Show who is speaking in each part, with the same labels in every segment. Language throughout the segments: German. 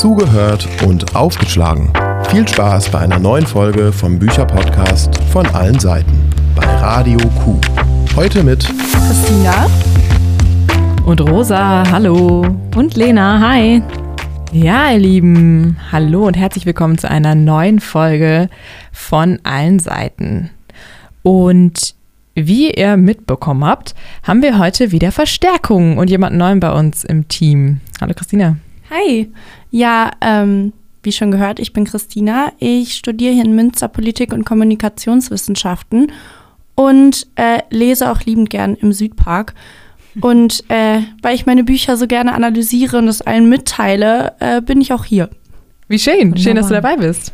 Speaker 1: zugehört und aufgeschlagen. Viel Spaß bei einer neuen Folge vom Bücherpodcast von allen Seiten bei Radio Q. Heute mit
Speaker 2: Christina
Speaker 3: und Rosa, hallo. Und Lena, hi. Ja, ihr Lieben, hallo und herzlich willkommen zu einer neuen Folge von allen Seiten. Und wie ihr mitbekommen habt, haben wir heute wieder Verstärkung und jemanden neuen bei uns im Team. Hallo Christina.
Speaker 2: Hi. Ja, ähm, wie schon gehört, ich bin Christina. Ich studiere hier in Münster Politik und Kommunikationswissenschaften und äh, lese auch liebend gern im Südpark. Und äh, weil ich meine Bücher so gerne analysiere und es allen mitteile, äh, bin ich auch hier.
Speaker 3: Wie schön. Wunderbar. Schön, dass du dabei bist.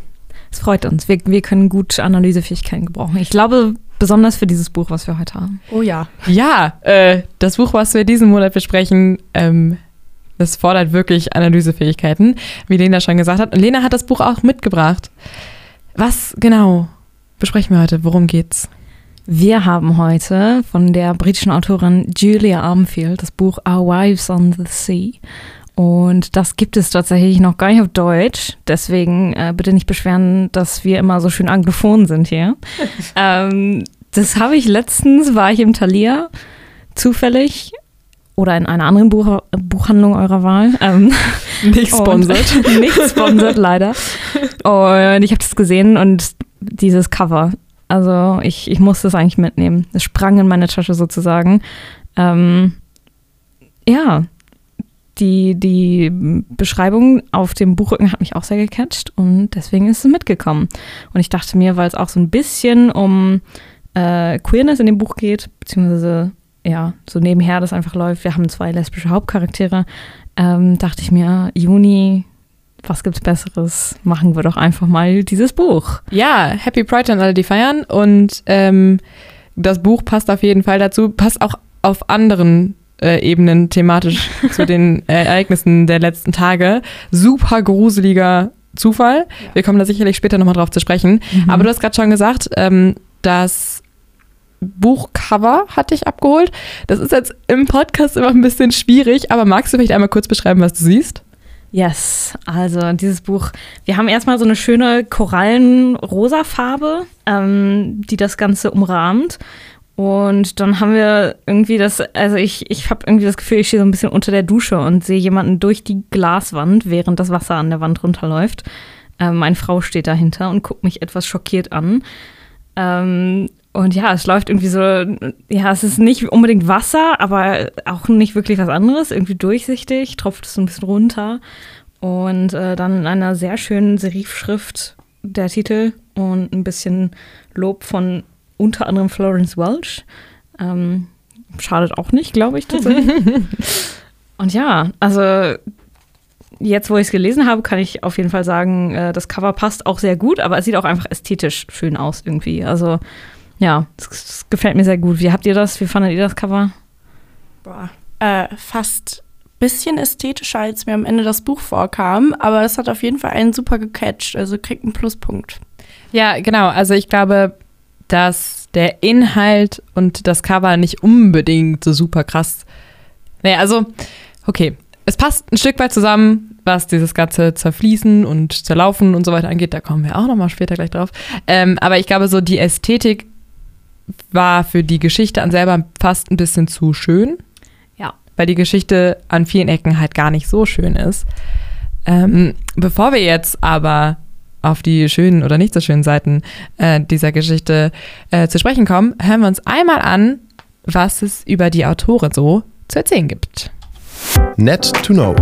Speaker 4: Es freut uns. Wir, wir können gut Analysefähigkeiten gebrauchen. Ich glaube, besonders für dieses Buch, was wir heute haben.
Speaker 2: Oh ja.
Speaker 3: Ja, äh, das Buch, was wir diesen Monat besprechen, ähm, das fordert wirklich Analysefähigkeiten, wie Lena schon gesagt hat. Und Lena hat das Buch auch mitgebracht. Was genau besprechen wir heute? Worum geht's?
Speaker 4: Wir haben heute von der britischen Autorin Julia Armfield das Buch Our Wives on the Sea. Und das gibt es tatsächlich noch gar nicht auf Deutsch. Deswegen äh, bitte nicht beschweren, dass wir immer so schön anglophon sind hier. ähm, das habe ich letztens, war ich im Thalia, zufällig oder in einer anderen Buch Buchhandlung eurer Wahl. Ähm,
Speaker 3: nicht sponsert.
Speaker 4: nicht sponsert, leider. Und ich habe das gesehen und dieses Cover also ich, ich musste es eigentlich mitnehmen. Es sprang in meine Tasche sozusagen. Ähm, ja, die, die Beschreibung auf dem Buchrücken hat mich auch sehr gecatcht und deswegen ist es mitgekommen. Und ich dachte mir, weil es auch so ein bisschen um äh, Queerness in dem Buch geht, beziehungsweise ja, so nebenher das einfach läuft, wir haben zwei lesbische Hauptcharaktere, ähm, dachte ich mir, Juni was gibt's Besseres? Machen wir doch einfach mal dieses Buch.
Speaker 3: Ja, Happy Pride an alle, die feiern. Und ähm, das Buch passt auf jeden Fall dazu, passt auch auf anderen äh, Ebenen thematisch zu den äh, Ereignissen der letzten Tage. Super gruseliger Zufall. Wir kommen da sicherlich später nochmal drauf zu sprechen. Mhm. Aber du hast gerade schon gesagt, ähm, das Buchcover hat dich abgeholt. Das ist jetzt im Podcast immer ein bisschen schwierig, aber magst du vielleicht einmal kurz beschreiben, was du siehst?
Speaker 4: Yes, also dieses Buch, wir haben erstmal so eine schöne korallenrosa Farbe, ähm, die das Ganze umrahmt. Und dann haben wir irgendwie das, also ich, ich habe irgendwie das Gefühl, ich stehe so ein bisschen unter der Dusche und sehe jemanden durch die Glaswand, während das Wasser an der Wand runterläuft. Ähm, meine Frau steht dahinter und guckt mich etwas schockiert an. Ähm, und ja, es läuft irgendwie so, ja, es ist nicht unbedingt Wasser, aber auch nicht wirklich was anderes. Irgendwie durchsichtig, tropft es so ein bisschen runter. Und äh, dann in einer sehr schönen Serifschrift der Titel und ein bisschen Lob von unter anderem Florence Welch. Ähm, schadet auch nicht, glaube ich, und ja, also jetzt, wo ich es gelesen habe, kann ich auf jeden Fall sagen, äh, das Cover passt auch sehr gut, aber es sieht auch einfach ästhetisch schön aus irgendwie. Also ja, das, das, gefällt mir sehr gut. Wie habt ihr das? Wie fandet ihr das Cover?
Speaker 2: Boah, äh, fast bisschen ästhetischer, als mir am Ende das Buch vorkam, aber es hat auf jeden Fall einen super gecatcht, also kriegt einen Pluspunkt.
Speaker 3: Ja, genau. Also ich glaube, dass der Inhalt und das Cover nicht unbedingt so super krass. Naja, also, okay. Es passt ein Stück weit zusammen, was dieses ganze Zerfließen und Zerlaufen und so weiter angeht. Da kommen wir auch nochmal später gleich drauf. Ähm, aber ich glaube, so die Ästhetik war für die Geschichte an selber fast ein bisschen zu schön.
Speaker 4: Ja.
Speaker 3: Weil die Geschichte an vielen Ecken halt gar nicht so schön ist. Ähm, bevor wir jetzt aber auf die schönen oder nicht so schönen Seiten äh, dieser Geschichte äh, zu sprechen kommen, hören wir uns einmal an, was es über die Autorin so zu erzählen gibt.
Speaker 1: Net to know.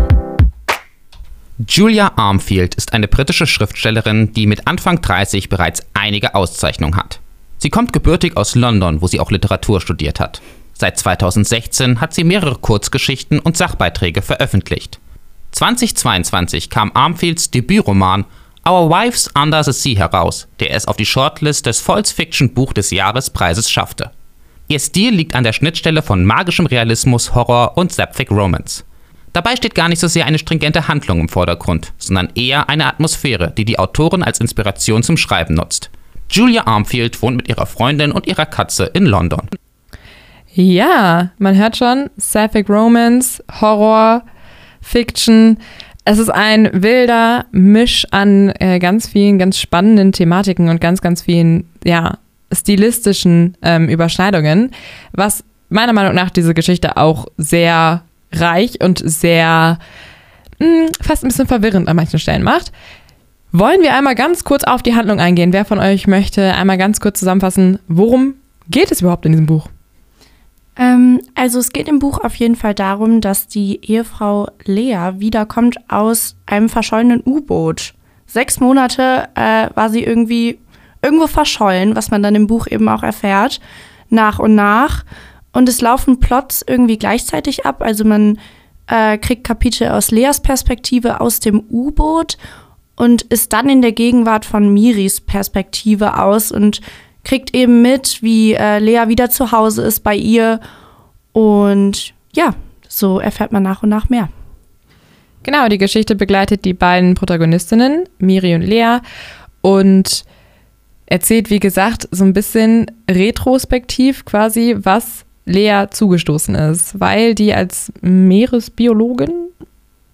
Speaker 5: Julia Armfield ist eine britische Schriftstellerin, die mit Anfang 30 bereits einige Auszeichnungen hat. Sie kommt gebürtig aus London, wo sie auch Literatur studiert hat. Seit 2016 hat sie mehrere Kurzgeschichten und Sachbeiträge veröffentlicht. 2022 kam Armfields Debütroman Our Wives Under the Sea heraus, der es auf die Shortlist des False Fiction Buch des Jahrespreises schaffte. Ihr Stil liegt an der Schnittstelle von magischem Realismus, Horror und Sapphic Romance. Dabei steht gar nicht so sehr eine stringente Handlung im Vordergrund, sondern eher eine Atmosphäre, die die Autorin als Inspiration zum Schreiben nutzt. Julia Armfield wohnt mit ihrer Freundin und ihrer Katze in London.
Speaker 3: Ja, man hört schon, Sapphic Romance, Horror, Fiction. es ist ein wilder Misch an äh, ganz vielen ganz spannenden Thematiken und ganz, ganz vielen, ja, stilistischen ähm, Überschneidungen, was meiner Meinung nach diese Geschichte auch sehr reich und sehr mh, hm, fast ein bisschen verwirrend an manchen Stellen macht. Wollen wir einmal ganz kurz auf die Handlung eingehen? Wer von euch möchte einmal ganz kurz zusammenfassen, worum geht es überhaupt in diesem Buch?
Speaker 2: Ähm, also es geht im Buch auf jeden Fall darum, dass die Ehefrau Lea wiederkommt aus einem verschollenen U-Boot. Sechs Monate äh, war sie irgendwie irgendwo verschollen, was man dann im Buch eben auch erfährt, nach und nach. Und es laufen Plots irgendwie gleichzeitig ab. Also man äh, kriegt Kapitel aus Leas Perspektive aus dem U-Boot und ist dann in der Gegenwart von Miris Perspektive aus und kriegt eben mit, wie äh, Lea wieder zu Hause ist bei ihr. Und ja, so erfährt man nach und nach mehr.
Speaker 3: Genau, die Geschichte begleitet die beiden Protagonistinnen, Miri und Lea, und erzählt, wie gesagt, so ein bisschen retrospektiv quasi, was Lea zugestoßen ist, weil die als Meeresbiologin,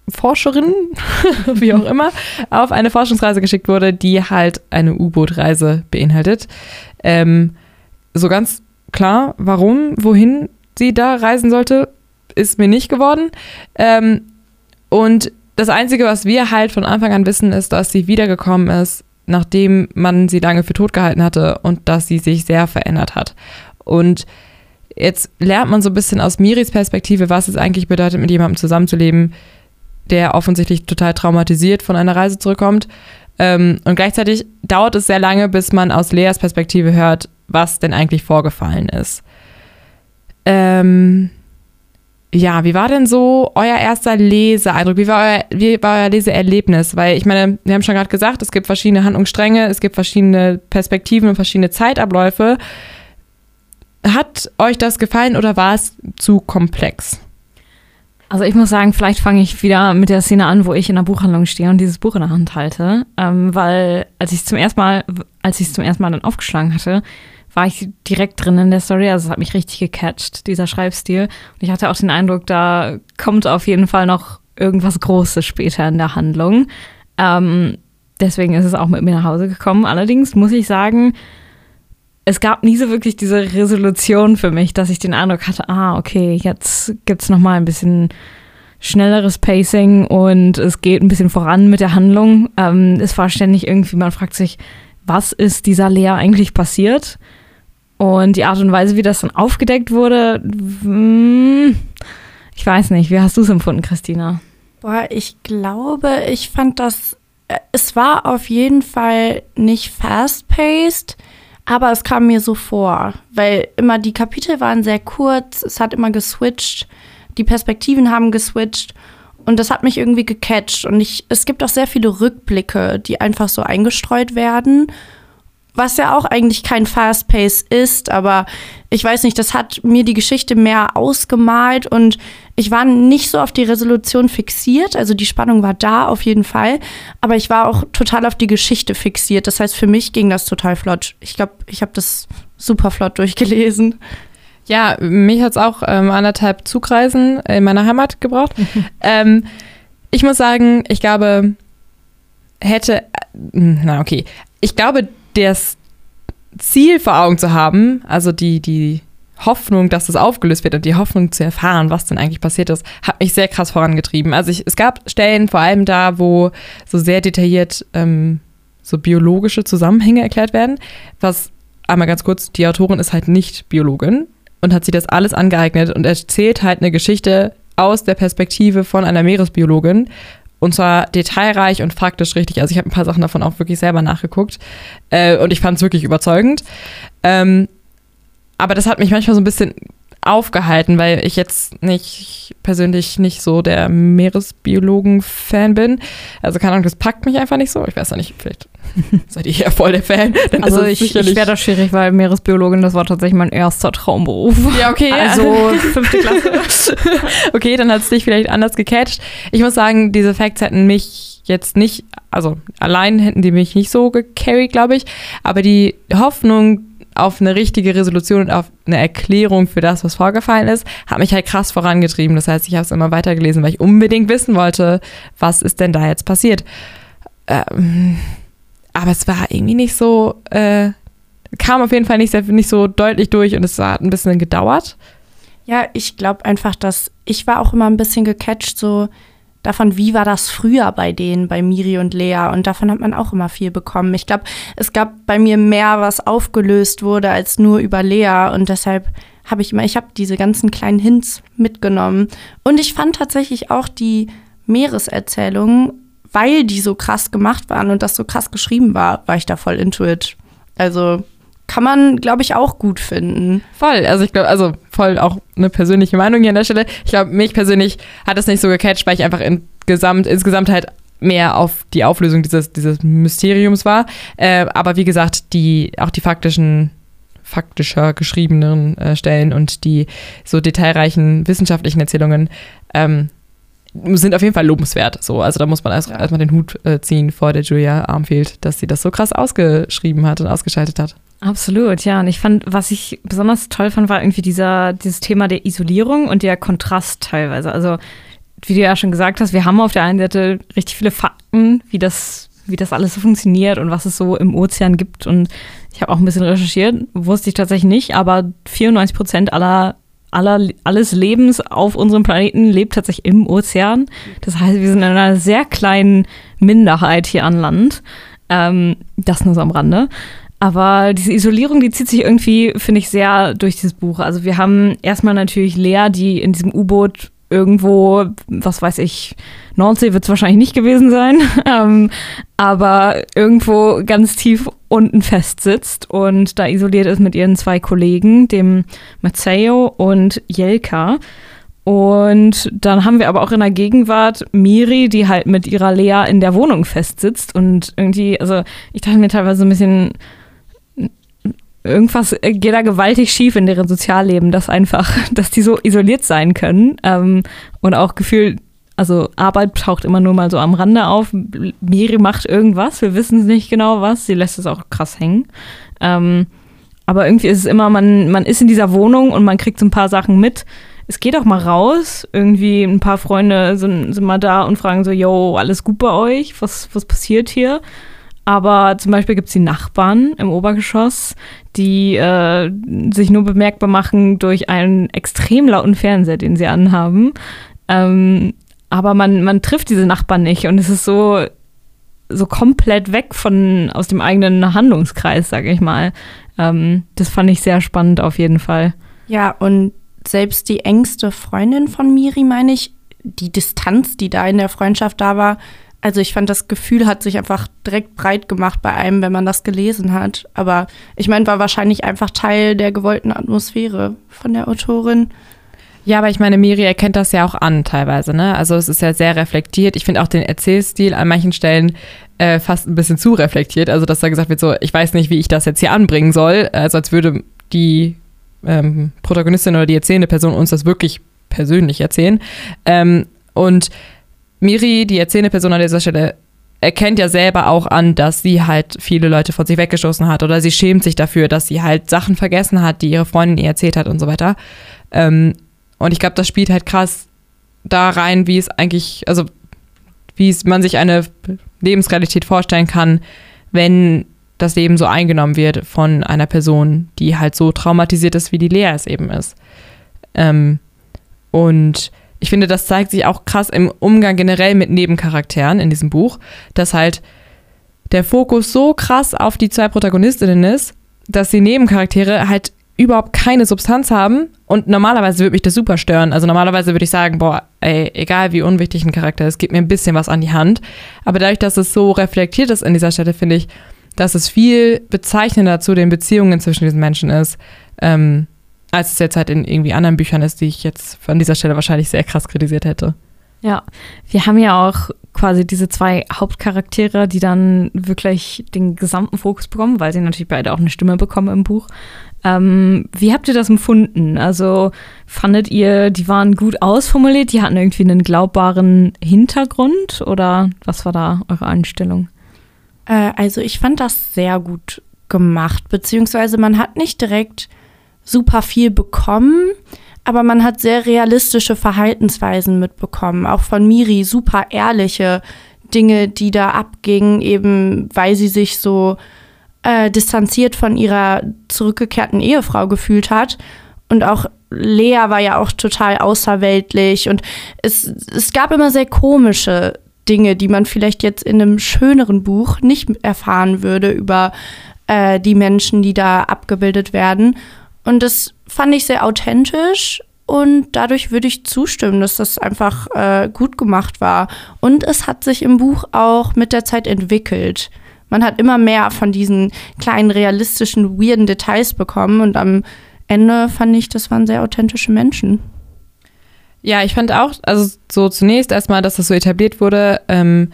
Speaker 3: Forscherin, wie auch immer, auf eine Forschungsreise geschickt wurde, die halt eine U-Boot-Reise beinhaltet. Ähm, so ganz klar, warum, wohin sie da reisen sollte, ist mir nicht geworden. Ähm, und das Einzige, was wir halt von Anfang an wissen, ist, dass sie wiedergekommen ist, nachdem man sie lange für tot gehalten hatte und dass sie sich sehr verändert hat. Und jetzt lernt man so ein bisschen aus Miris Perspektive, was es eigentlich bedeutet, mit jemandem zusammenzuleben, der offensichtlich total traumatisiert von einer Reise zurückkommt ähm, und gleichzeitig dauert es sehr lange, bis man aus Leas Perspektive hört, was denn eigentlich vorgefallen ist. Ähm, ja, wie war denn so euer erster Leseeindruck? Wie war euer, wie war euer Leseerlebnis? Weil ich meine, wir haben schon gerade gesagt, es gibt verschiedene Handlungsstränge, es gibt verschiedene Perspektiven und verschiedene Zeitabläufe. Hat euch das gefallen oder war es zu komplex?
Speaker 4: Also ich muss sagen, vielleicht fange ich wieder mit der Szene an, wo ich in der Buchhandlung stehe und dieses Buch in der Hand halte, ähm, weil als ich zum ersten Mal, als ich es zum ersten Mal dann aufgeschlagen hatte, war ich direkt drin in der Story. Also es hat mich richtig gecatcht, dieser Schreibstil. Und ich hatte auch den Eindruck, da kommt auf jeden Fall noch irgendwas Großes später in der Handlung. Ähm, deswegen ist es auch mit mir nach Hause gekommen. Allerdings muss ich sagen, es gab nie so wirklich diese Resolution für mich, dass ich den Eindruck hatte, ah, okay, jetzt gibt es nochmal ein bisschen schnelleres Pacing und es geht ein bisschen voran mit der Handlung. Ähm, es war ständig irgendwie, man fragt sich, was ist dieser Lea eigentlich passiert? Und die Art und Weise, wie das dann aufgedeckt wurde, hm, ich weiß nicht, wie hast du es empfunden, Christina?
Speaker 2: Boah, ich glaube, ich fand das, äh, es war auf jeden Fall nicht fast-paced aber es kam mir so vor, weil immer die Kapitel waren sehr kurz, es hat immer geswitcht, die Perspektiven haben geswitcht und das hat mich irgendwie gecatcht. Und ich, es gibt auch sehr viele Rückblicke, die einfach so eingestreut werden was ja auch eigentlich kein Fast Pace ist, aber ich weiß nicht, das hat mir die Geschichte mehr ausgemalt und ich war nicht so auf die Resolution fixiert, also die Spannung war da auf jeden Fall, aber ich war auch total auf die Geschichte fixiert. Das heißt, für mich ging das total flott. Ich glaube, ich habe das super flott durchgelesen.
Speaker 3: Ja, mich hat es auch ähm, anderthalb Zugreisen in meiner Heimat gebraucht. ähm, ich muss sagen, ich glaube, hätte, äh, na okay, ich glaube, das Ziel vor Augen zu haben, also die, die Hoffnung, dass das aufgelöst wird und die Hoffnung zu erfahren, was denn eigentlich passiert ist, hat mich sehr krass vorangetrieben. Also ich, es gab Stellen, vor allem da, wo so sehr detailliert ähm, so biologische Zusammenhänge erklärt werden. Was einmal ganz kurz, die Autorin ist halt nicht Biologin und hat sich das alles angeeignet und erzählt halt eine Geschichte aus der Perspektive von einer Meeresbiologin, und zwar detailreich und faktisch richtig. Also ich habe ein paar Sachen davon auch wirklich selber nachgeguckt. Äh, und ich fand es wirklich überzeugend. Ähm, aber das hat mich manchmal so ein bisschen aufgehalten, weil ich jetzt nicht persönlich nicht so der Meeresbiologen-Fan bin. Also keine Ahnung, das packt mich einfach nicht so. Ich weiß ja nicht, vielleicht seid ihr ja voll der Fan.
Speaker 4: Dann also ich, ich wäre da schwierig, weil Meeresbiologin, das war tatsächlich mein erster Traumberuf.
Speaker 3: Ja, okay.
Speaker 4: Also fünfte Klasse.
Speaker 3: okay, dann hat es dich vielleicht anders gecatcht. Ich muss sagen, diese Facts hätten mich jetzt nicht, also allein hätten die mich nicht so gecarried, glaube ich. Aber die Hoffnung, auf eine richtige Resolution und auf eine Erklärung für das, was vorgefallen ist, hat mich halt krass vorangetrieben. Das heißt, ich habe es immer weitergelesen, weil ich unbedingt wissen wollte, was ist denn da jetzt passiert. Ähm, aber es war irgendwie nicht so, äh, kam auf jeden Fall nicht, sehr, nicht so deutlich durch und es hat ein bisschen gedauert.
Speaker 2: Ja, ich glaube einfach, dass ich war auch immer ein bisschen gecatcht, so davon, wie war das früher bei denen, bei Miri und Lea. Und davon hat man auch immer viel bekommen. Ich glaube, es gab bei mir mehr, was aufgelöst wurde, als nur über Lea. Und deshalb habe ich immer, ich habe diese ganzen kleinen Hints mitgenommen. Und ich fand tatsächlich auch die Meereserzählungen, weil die so krass gemacht waren und das so krass geschrieben war, war ich da voll into it. Also kann man, glaube ich, auch gut finden.
Speaker 3: Voll. Also ich glaube, also voll auch eine persönliche Meinung hier an der Stelle. Ich glaube, mich persönlich hat es nicht so gecatcht, weil ich einfach insgesamt, insgesamt halt mehr auf die Auflösung dieses, dieses Mysteriums war. Äh, aber wie gesagt, die, auch die faktischen, faktischer geschriebenen äh, Stellen und die so detailreichen wissenschaftlichen Erzählungen ähm, sind auf jeden Fall lobenswert. So, also da muss man erst, ja. erstmal den Hut äh, ziehen vor der Julia Armfield, dass sie das so krass ausgeschrieben hat und ausgeschaltet hat.
Speaker 4: Absolut, ja. Und ich fand, was ich besonders toll fand, war irgendwie dieser, dieses Thema der Isolierung und der Kontrast teilweise. Also, wie du ja schon gesagt hast, wir haben auf der einen Seite richtig viele Fakten, wie das, wie das alles so funktioniert und was es so im Ozean gibt. Und ich habe auch ein bisschen recherchiert, wusste ich tatsächlich nicht, aber 94 Prozent aller, aller, alles Lebens auf unserem Planeten lebt tatsächlich im Ozean. Das heißt, wir sind in einer sehr kleinen Minderheit hier an Land. Ähm, das nur so am Rande. Aber diese Isolierung, die zieht sich irgendwie, finde ich, sehr durch dieses Buch. Also wir haben erstmal natürlich Lea, die in diesem U-Boot irgendwo, was weiß ich, Nordsee wird es wahrscheinlich nicht gewesen sein, ähm, aber irgendwo ganz tief unten festsitzt und da isoliert ist mit ihren zwei Kollegen, dem Matteo und Jelka. Und dann haben wir aber auch in der Gegenwart Miri, die halt mit ihrer Lea in der Wohnung festsitzt und irgendwie, also ich dachte mir teilweise so ein bisschen, irgendwas geht da gewaltig schief in deren Sozialleben, dass einfach, dass die so isoliert sein können ähm, und auch gefühlt, also Arbeit taucht immer nur mal so am Rande auf. Miri macht irgendwas, wir wissen es nicht genau was, sie lässt es auch krass hängen. Ähm, aber irgendwie ist es immer, man, man ist in dieser Wohnung und man kriegt so ein paar Sachen mit. Es geht auch mal raus. Irgendwie ein paar Freunde sind, sind mal da und fragen so, yo, alles gut bei euch? Was, was passiert hier? Aber zum Beispiel gibt es die Nachbarn im Obergeschoss, die äh, sich nur bemerkbar machen durch einen extrem lauten Fernseher, den sie anhaben. Ähm, aber man, man trifft diese Nachbarn nicht und es ist so, so komplett weg von aus dem eigenen Handlungskreis, sage ich mal. Ähm, das fand ich sehr spannend auf jeden Fall.
Speaker 2: Ja, und selbst die engste Freundin von Miri, meine ich, die Distanz, die da in der Freundschaft da war, also ich fand, das Gefühl hat sich einfach direkt breit gemacht bei einem, wenn man das gelesen hat. Aber ich meine, war wahrscheinlich einfach Teil der gewollten Atmosphäre von der Autorin.
Speaker 3: Ja, aber ich meine, Miri erkennt das ja auch an teilweise, ne? Also es ist ja sehr reflektiert. Ich finde auch den Erzählstil an manchen Stellen äh, fast ein bisschen zu reflektiert. Also dass da gesagt wird, so, ich weiß nicht, wie ich das jetzt hier anbringen soll. Also als würde die ähm, Protagonistin oder die erzählende Person uns das wirklich persönlich erzählen. Ähm, und Miri, die erzählende Person an dieser Stelle, erkennt ja selber auch an, dass sie halt viele Leute von sich weggestoßen hat oder sie schämt sich dafür, dass sie halt Sachen vergessen hat, die ihre Freundin ihr erzählt hat und so weiter. Ähm, und ich glaube, das spielt halt krass da rein, wie es eigentlich, also wie es man sich eine Lebensrealität vorstellen kann, wenn das Leben so eingenommen wird von einer Person, die halt so traumatisiert ist, wie die Lea es eben ist. Ähm, und ich finde, das zeigt sich auch krass im Umgang generell mit Nebencharakteren in diesem Buch, dass halt der Fokus so krass auf die zwei Protagonistinnen ist, dass die Nebencharaktere halt überhaupt keine Substanz haben und normalerweise würde mich das super stören. Also normalerweise würde ich sagen, boah, ey, egal wie unwichtig ein Charakter ist, gibt mir ein bisschen was an die Hand. Aber dadurch, dass es so reflektiert ist an dieser Stelle, finde ich, dass es viel bezeichnender zu den Beziehungen zwischen diesen Menschen ist. Ähm, als es jetzt halt in irgendwie anderen Büchern ist, die ich jetzt an dieser Stelle wahrscheinlich sehr krass kritisiert hätte.
Speaker 4: Ja, wir haben ja auch quasi diese zwei Hauptcharaktere, die dann wirklich den gesamten Fokus bekommen, weil sie natürlich beide auch eine Stimme bekommen im Buch. Ähm, wie habt ihr das empfunden? Also fandet ihr, die waren gut ausformuliert, die hatten irgendwie einen glaubbaren Hintergrund oder was war da eure Einstellung?
Speaker 2: Äh, also ich fand das sehr gut gemacht, beziehungsweise man hat nicht direkt super viel bekommen, aber man hat sehr realistische Verhaltensweisen mitbekommen, auch von Miri, super ehrliche Dinge, die da abgingen, eben weil sie sich so äh, distanziert von ihrer zurückgekehrten Ehefrau gefühlt hat. Und auch Lea war ja auch total außerweltlich und es, es gab immer sehr komische Dinge, die man vielleicht jetzt in einem schöneren Buch nicht erfahren würde über äh, die Menschen, die da abgebildet werden. Und das fand ich sehr authentisch und dadurch würde ich zustimmen, dass das einfach äh, gut gemacht war. Und es hat sich im Buch auch mit der Zeit entwickelt. Man hat immer mehr von diesen kleinen, realistischen, weirden Details bekommen und am Ende fand ich, das waren sehr authentische Menschen.
Speaker 3: Ja, ich fand auch, also so zunächst erstmal, dass das so etabliert wurde, ähm,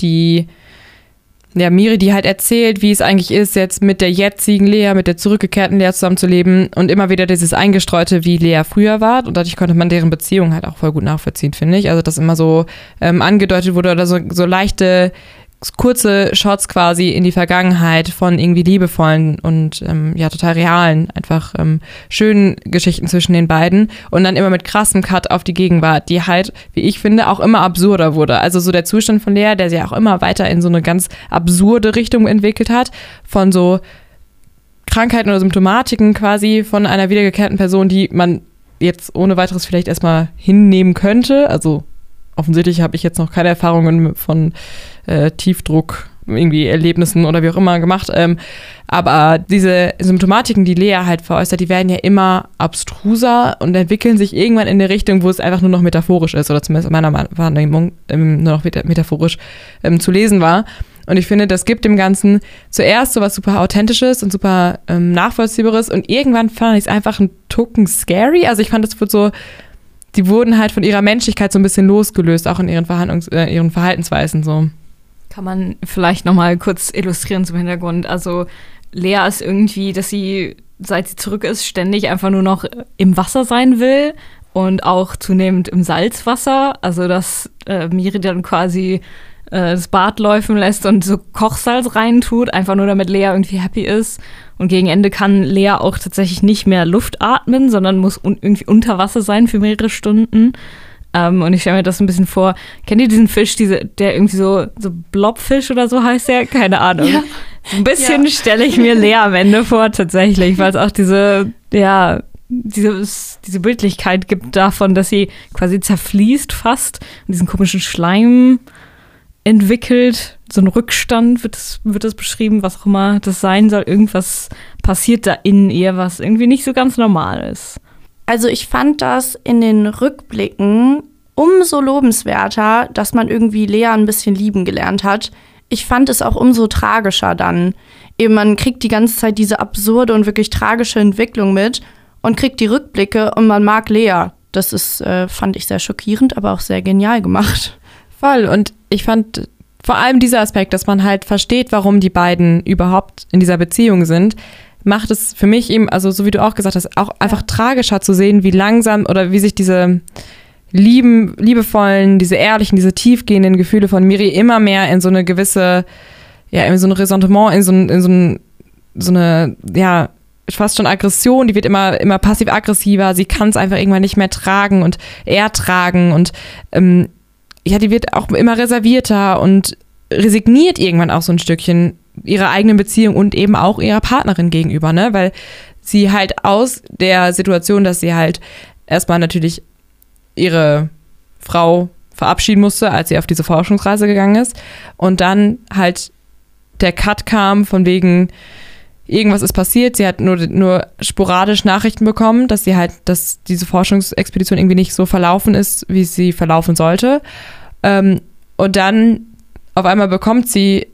Speaker 3: die ja, Miri, die halt erzählt, wie es eigentlich ist, jetzt mit der jetzigen Lea, mit der zurückgekehrten Lea zusammenzuleben und immer wieder dieses Eingestreute, wie Lea früher war. Und dadurch konnte man deren Beziehung halt auch voll gut nachvollziehen, finde ich. Also, dass immer so ähm, angedeutet wurde oder so, so leichte kurze Shots quasi in die Vergangenheit von irgendwie liebevollen und ähm, ja total realen, einfach ähm, schönen Geschichten zwischen den beiden und dann immer mit krassem Cut auf die Gegenwart, die halt, wie ich finde, auch immer absurder wurde. Also so der Zustand von Lea, der sich auch immer weiter in so eine ganz absurde Richtung entwickelt hat, von so Krankheiten oder Symptomatiken quasi von einer wiedergekehrten Person, die man jetzt ohne weiteres vielleicht erstmal hinnehmen könnte. Also offensichtlich habe ich jetzt noch keine Erfahrungen von äh, Tiefdruck irgendwie Erlebnissen oder wie auch immer gemacht. Ähm, aber diese Symptomatiken, die Lea halt veräußert, die werden ja immer abstruser und entwickeln sich irgendwann in eine Richtung, wo es einfach nur noch metaphorisch ist oder zumindest in meiner Wahrnehmung ähm, nur noch metaphorisch ähm, zu lesen war. Und ich finde, das gibt dem Ganzen zuerst so was super Authentisches und super ähm, Nachvollziehbares und irgendwann fand ich es einfach ein Token scary. Also ich fand, es wird so, die wurden halt von ihrer Menschlichkeit so ein bisschen losgelöst, auch in ihren, Verhandlungs äh, ihren Verhaltensweisen so.
Speaker 4: Kann man vielleicht noch mal kurz illustrieren zum Hintergrund. Also Lea ist irgendwie, dass sie, seit sie zurück ist, ständig einfach nur noch im Wasser sein will und auch zunehmend im Salzwasser. Also dass äh, Miri dann quasi äh, das Bad läufen lässt und so Kochsalz reintut, einfach nur damit Lea irgendwie happy ist. Und gegen Ende kann Lea auch tatsächlich nicht mehr Luft atmen, sondern muss un irgendwie unter Wasser sein für mehrere Stunden. Ähm, und ich stelle mir das ein bisschen vor. Kennt ihr diesen Fisch, diese, der irgendwie so, so Blobfisch oder so heißt der? Keine Ahnung. Ja. Ein bisschen ja. stelle ich mir leer am Ende vor, tatsächlich, weil es auch diese, ja, dieses, diese Bildlichkeit gibt davon, dass sie quasi zerfließt fast und diesen komischen Schleim entwickelt. So ein Rückstand wird es, wird es beschrieben, was auch immer das sein soll. Irgendwas passiert da in ihr, was irgendwie nicht so ganz normal ist.
Speaker 2: Also ich fand das in den Rückblicken umso lobenswerter, dass man irgendwie Lea ein bisschen lieben gelernt hat. Ich fand es auch umso tragischer dann. Eben man kriegt die ganze Zeit diese absurde und wirklich tragische Entwicklung mit und kriegt die Rückblicke und man mag Lea. Das ist, äh, fand ich sehr schockierend, aber auch sehr genial gemacht.
Speaker 3: Voll. Und ich fand vor allem dieser Aspekt, dass man halt versteht, warum die beiden überhaupt in dieser Beziehung sind, macht es für mich eben, also so wie du auch gesagt hast, auch einfach tragischer zu sehen, wie langsam oder wie sich diese lieben, liebevollen, diese ehrlichen, diese tiefgehenden Gefühle von Miri immer mehr in so eine gewisse, ja, in so ein Ressentiment, in so, in so, ein, so eine, ja, fast schon Aggression, die wird immer, immer passiv-aggressiver, sie kann es einfach irgendwann nicht mehr tragen und ertragen und ähm, ja, die wird auch immer reservierter und resigniert irgendwann auch so ein Stückchen ihrer eigenen Beziehung und eben auch ihrer Partnerin gegenüber, ne? Weil sie halt aus der Situation, dass sie halt erstmal natürlich ihre Frau verabschieden musste, als sie auf diese Forschungsreise gegangen ist. Und dann halt der Cut kam von wegen, irgendwas ist passiert. Sie hat nur, nur sporadisch Nachrichten bekommen, dass sie halt, dass diese Forschungsexpedition irgendwie nicht so verlaufen ist, wie sie verlaufen sollte. Ähm, und dann auf einmal bekommt sie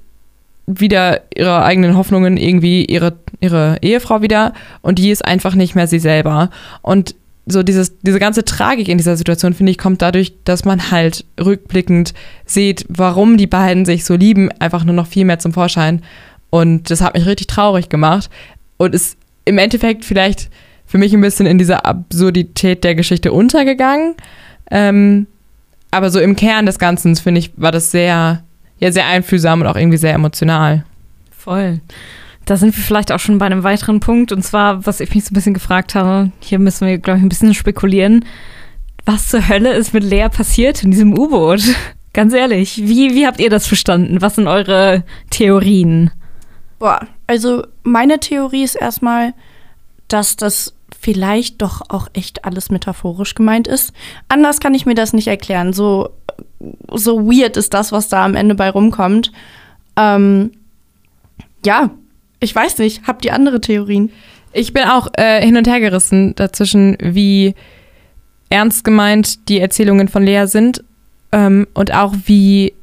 Speaker 3: wieder ihre eigenen Hoffnungen irgendwie ihre, ihre Ehefrau wieder und die ist einfach nicht mehr sie selber. Und so dieses, diese ganze Tragik in dieser Situation, finde ich, kommt dadurch, dass man halt rückblickend sieht, warum die beiden sich so lieben, einfach nur noch viel mehr zum Vorschein. Und das hat mich richtig traurig gemacht und ist im Endeffekt vielleicht für mich ein bisschen in dieser Absurdität der Geschichte untergegangen. Ähm, aber so im Kern des Ganzen, finde ich, war das sehr ja sehr einfühlsam und auch irgendwie sehr emotional.
Speaker 4: Voll. da sind wir vielleicht auch schon bei einem weiteren Punkt. Und zwar, was ich mich so ein bisschen gefragt habe, hier müssen wir, glaube ich, ein bisschen spekulieren. Was zur Hölle ist mit Lea passiert in diesem U-Boot? Ganz ehrlich, wie, wie habt ihr das verstanden? Was sind eure Theorien?
Speaker 2: Boah, also meine Theorie ist erstmal, dass das vielleicht doch auch echt alles metaphorisch gemeint ist. Anders kann ich mir das nicht erklären. So, so weird ist das, was da am Ende bei rumkommt. Ähm, ja, ich weiß nicht. Habt ihr andere Theorien?
Speaker 3: Ich bin auch äh, hin und her gerissen dazwischen, wie ernst gemeint die Erzählungen von Lea sind ähm, und auch wie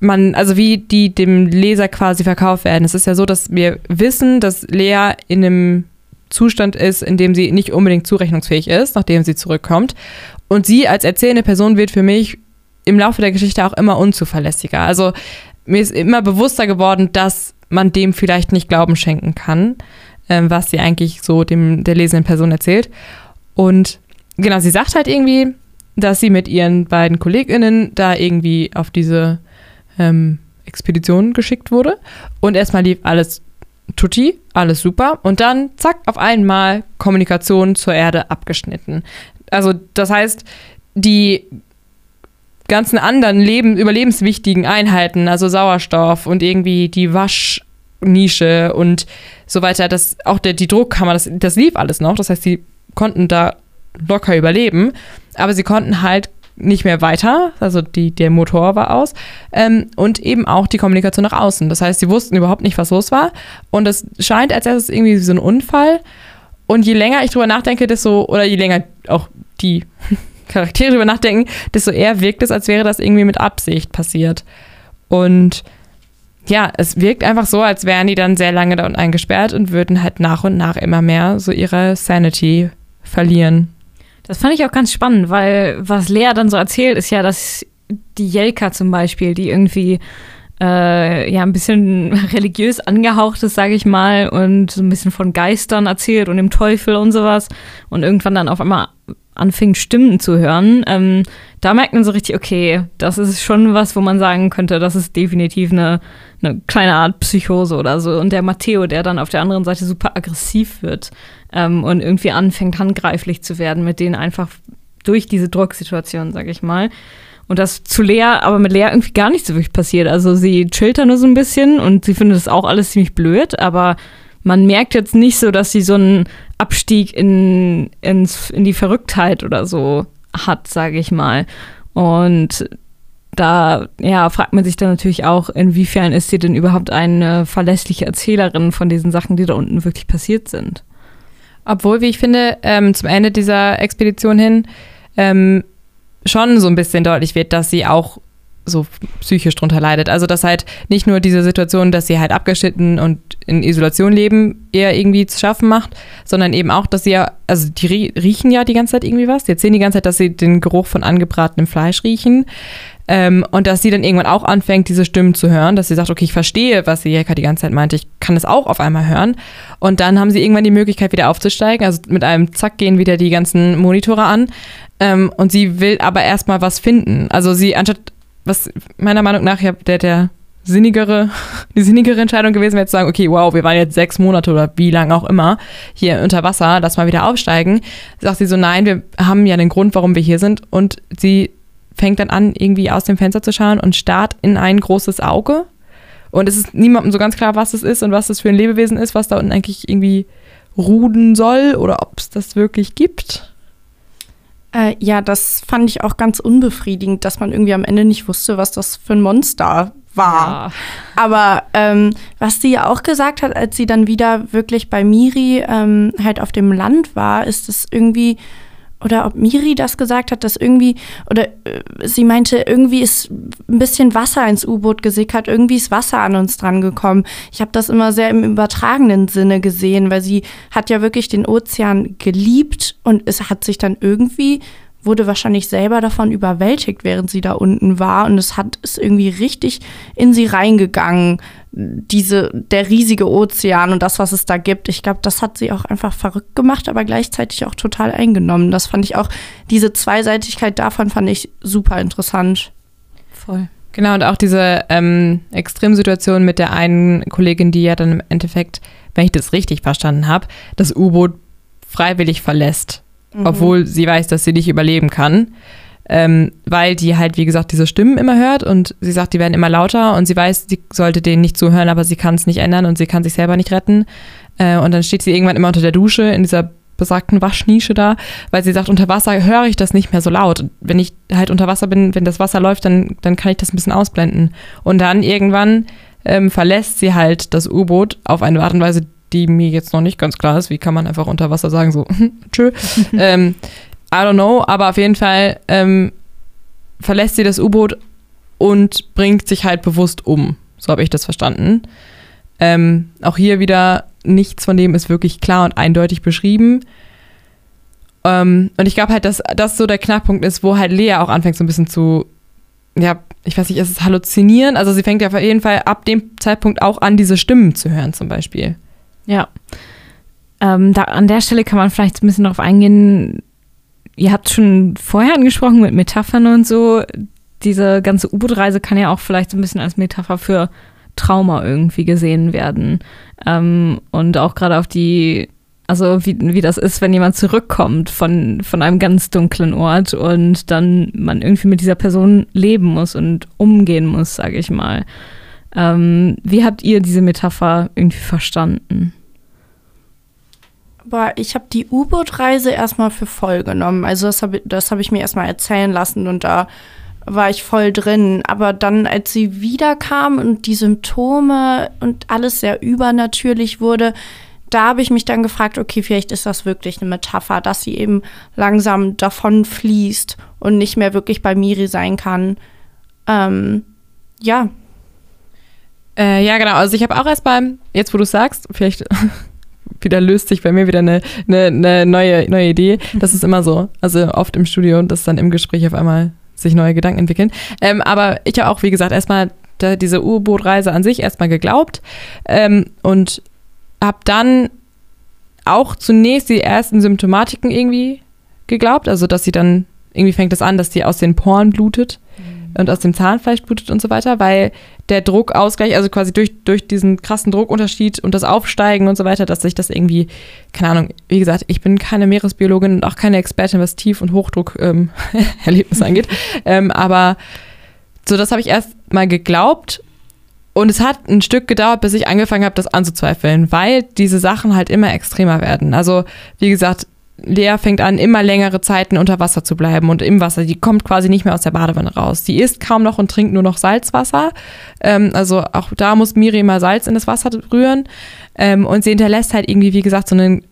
Speaker 3: man, also wie die dem Leser quasi verkauft werden. Es ist ja so, dass wir wissen, dass Lea in einem Zustand ist, in dem sie nicht unbedingt zurechnungsfähig ist, nachdem sie zurückkommt. Und sie als erzählende Person wird für mich im Laufe der Geschichte auch immer unzuverlässiger. Also mir ist immer bewusster geworden, dass man dem vielleicht nicht Glauben schenken kann, äh, was sie eigentlich so dem der lesenden Person erzählt. Und genau, sie sagt halt irgendwie, dass sie mit ihren beiden KollegInnen da irgendwie auf diese ähm, Expedition geschickt wurde. Und erstmal lief alles tutti, alles super. Und dann, zack, auf einmal Kommunikation zur Erde abgeschnitten. Also, das heißt, die ganzen anderen Leben, überlebenswichtigen Einheiten, also Sauerstoff und irgendwie die Waschnische und so weiter, das, auch der, die Druckkammer, das, das lief alles noch. Das heißt, sie konnten da locker überleben, aber sie konnten halt nicht mehr weiter, also die, der Motor war aus ähm, und eben auch die Kommunikation nach außen. Das heißt, sie wussten überhaupt nicht, was los war und es scheint, als wäre es irgendwie so ein Unfall. Und je länger ich drüber nachdenke, desto, oder je länger auch die Charaktere drüber nachdenken, desto eher wirkt es, als wäre das irgendwie mit Absicht passiert. Und ja, es wirkt einfach so, als wären die dann sehr lange da unten eingesperrt und würden halt nach und nach immer mehr so ihre Sanity verlieren.
Speaker 4: Das fand ich auch ganz spannend, weil was Lea dann so erzählt, ist ja, dass die Jelka zum Beispiel, die irgendwie äh, ja ein bisschen religiös angehaucht ist, sage ich mal, und so ein bisschen von Geistern erzählt und dem Teufel und sowas und irgendwann dann auf einmal anfängt, Stimmen zu hören, ähm, da merkt man so richtig, okay, das ist schon was, wo man sagen könnte, das ist definitiv eine, eine kleine Art Psychose oder so. Und der Matteo, der dann auf der anderen Seite super aggressiv wird ähm, und irgendwie anfängt, handgreiflich zu werden, mit denen einfach durch diese Drucksituation, sag ich mal. Und das zu Lea, aber mit Lea irgendwie gar nicht so wirklich passiert. Also sie chillt da nur so ein bisschen und sie findet das auch alles ziemlich blöd, aber man merkt jetzt nicht so, dass sie so einen Abstieg in, ins, in die Verrücktheit oder so hat, sage ich mal. Und da ja, fragt man sich dann natürlich auch, inwiefern ist sie denn überhaupt eine verlässliche Erzählerin von diesen Sachen, die da unten wirklich passiert sind.
Speaker 3: Obwohl, wie ich finde, ähm, zum Ende dieser Expedition hin ähm, schon so ein bisschen deutlich wird, dass sie auch so psychisch drunter leidet. Also dass halt nicht nur diese Situation, dass sie halt abgeschnitten und in Isolation leben, eher irgendwie zu schaffen macht, sondern eben auch, dass sie ja, also die riechen ja die ganze Zeit irgendwie was. Die erzählen die ganze Zeit, dass sie den Geruch von angebratenem Fleisch riechen. Ähm, und dass sie dann irgendwann auch anfängt, diese Stimmen zu hören, dass sie sagt, okay, ich verstehe, was die Jelka die ganze Zeit meinte, ich kann es auch auf einmal hören. Und dann haben sie irgendwann die Möglichkeit, wieder aufzusteigen. Also mit einem Zack gehen wieder die ganzen Monitore an. Ähm, und sie will aber erstmal was finden. Also sie, anstatt was meiner Meinung nach ja der, der sinnigere, die sinnigere Entscheidung gewesen wäre zu sagen, okay, wow, wir waren jetzt sechs Monate oder wie lang auch immer hier unter Wasser, lass mal wieder aufsteigen. Sagt sie so, nein, wir haben ja den Grund, warum wir hier sind. Und sie fängt dann an, irgendwie aus dem Fenster zu schauen und starrt in ein großes Auge. Und es ist niemandem so ganz klar, was es ist und was es für ein Lebewesen ist, was da unten eigentlich irgendwie ruden soll oder ob es das wirklich gibt.
Speaker 2: Äh, ja, das fand ich auch ganz unbefriedigend, dass man irgendwie am Ende nicht wusste, was das für ein Monster war. Ja. Aber ähm, was sie ja auch gesagt hat, als sie dann wieder wirklich bei Miri ähm, halt auf dem Land war, ist es irgendwie oder ob Miri das gesagt hat, dass irgendwie, oder äh, sie meinte, irgendwie ist ein bisschen Wasser ins U-Boot gesickert, irgendwie ist Wasser an uns dran gekommen. Ich habe das immer sehr im übertragenen Sinne gesehen, weil sie hat ja wirklich den Ozean geliebt und es hat sich dann irgendwie wurde wahrscheinlich selber davon überwältigt, während sie da unten war. Und es hat ist irgendwie richtig in sie reingegangen, diese, der riesige Ozean und das, was es da gibt. Ich glaube, das hat sie auch einfach verrückt gemacht, aber gleichzeitig auch total eingenommen. Das fand ich auch, diese Zweiseitigkeit davon fand ich super interessant.
Speaker 4: Voll.
Speaker 3: Genau, und auch diese ähm, Extremsituation mit der einen Kollegin, die ja dann im Endeffekt, wenn ich das richtig verstanden habe, das U-Boot freiwillig verlässt, mhm. obwohl sie weiß, dass sie nicht überleben kann. Ähm, weil die halt, wie gesagt, diese Stimmen immer hört und sie sagt, die werden immer lauter und sie weiß, sie sollte denen nicht zuhören, aber sie kann es nicht ändern und sie kann sich selber nicht retten. Äh, und dann steht sie irgendwann immer unter der Dusche in dieser besagten Waschnische da, weil sie sagt, unter Wasser höre ich das nicht mehr so laut. Wenn ich halt unter Wasser bin, wenn das Wasser läuft, dann, dann kann ich das ein bisschen ausblenden. Und dann irgendwann ähm, verlässt sie halt das U-Boot auf eine Art und Weise, die mir jetzt noch nicht ganz klar ist. Wie kann man einfach unter Wasser sagen, so, tschö. ähm, I don't know, aber auf jeden Fall ähm, verlässt sie das U-Boot und bringt sich halt bewusst um. So habe ich das verstanden. Ähm, auch hier wieder nichts von dem ist wirklich klar und eindeutig beschrieben. Ähm, und ich glaube halt, dass das so der Knackpunkt ist, wo halt Lea auch anfängt, so ein bisschen zu, ja, ich weiß nicht, ist es halluzinieren? Also sie fängt ja auf jeden Fall ab dem Zeitpunkt auch an, diese Stimmen zu hören, zum Beispiel.
Speaker 4: Ja. Ähm, da, an der Stelle kann man vielleicht ein bisschen darauf eingehen, ihr habt schon vorher angesprochen mit Metaphern und so. Diese ganze U-Boot-Reise kann ja auch vielleicht so ein bisschen als Metapher für Trauma irgendwie gesehen werden. Ähm, und auch gerade auf die, also wie, wie das ist, wenn jemand zurückkommt von, von einem ganz dunklen Ort und dann man irgendwie mit dieser Person leben muss und umgehen muss, sage ich mal. Ähm, wie habt ihr diese Metapher irgendwie verstanden?
Speaker 2: Aber ich habe die U-Boot-Reise erstmal für voll genommen. Also das habe das hab ich mir erstmal erzählen lassen und da war ich voll drin. Aber dann, als sie wiederkam und die Symptome und alles sehr übernatürlich wurde, da habe ich mich dann gefragt, okay, vielleicht ist das wirklich eine Metapher, dass sie eben langsam davon fließt und nicht mehr wirklich bei Miri sein kann. Ähm, ja.
Speaker 3: Äh, ja, genau. Also ich habe auch erst beim, jetzt wo du sagst, vielleicht wieder löst sich bei mir wieder eine, eine, eine neue, neue Idee. Das ist immer so. Also oft im Studio und das dann im Gespräch auf einmal sich neue Gedanken entwickeln. Ähm, aber ich habe auch, wie gesagt, erstmal diese U-Boot-Reise an sich erstmal geglaubt ähm, und habe dann auch zunächst die ersten Symptomatiken irgendwie geglaubt, also dass sie dann irgendwie fängt es das an, dass die aus den Poren blutet mhm. Und aus dem Zahnfleisch blutet und so weiter, weil der Druckausgleich, also quasi durch, durch diesen krassen Druckunterschied und das Aufsteigen und so weiter, dass sich das irgendwie, keine Ahnung, wie gesagt, ich bin keine Meeresbiologin und auch keine Expertin, was Tief- und Hochdruck-Erlebnisse ähm, angeht. Ähm, aber so, das habe ich erst mal geglaubt. Und es hat ein Stück gedauert, bis ich angefangen habe, das anzuzweifeln, weil diese Sachen halt immer extremer werden. Also, wie gesagt, Lea fängt an, immer längere Zeiten unter Wasser zu bleiben und im Wasser. Die kommt quasi nicht mehr aus der Badewanne raus. Die isst kaum noch und trinkt nur noch Salzwasser. Ähm, also auch da muss Miri mal Salz in das Wasser rühren. Ähm, und sie hinterlässt halt irgendwie, wie gesagt, so einen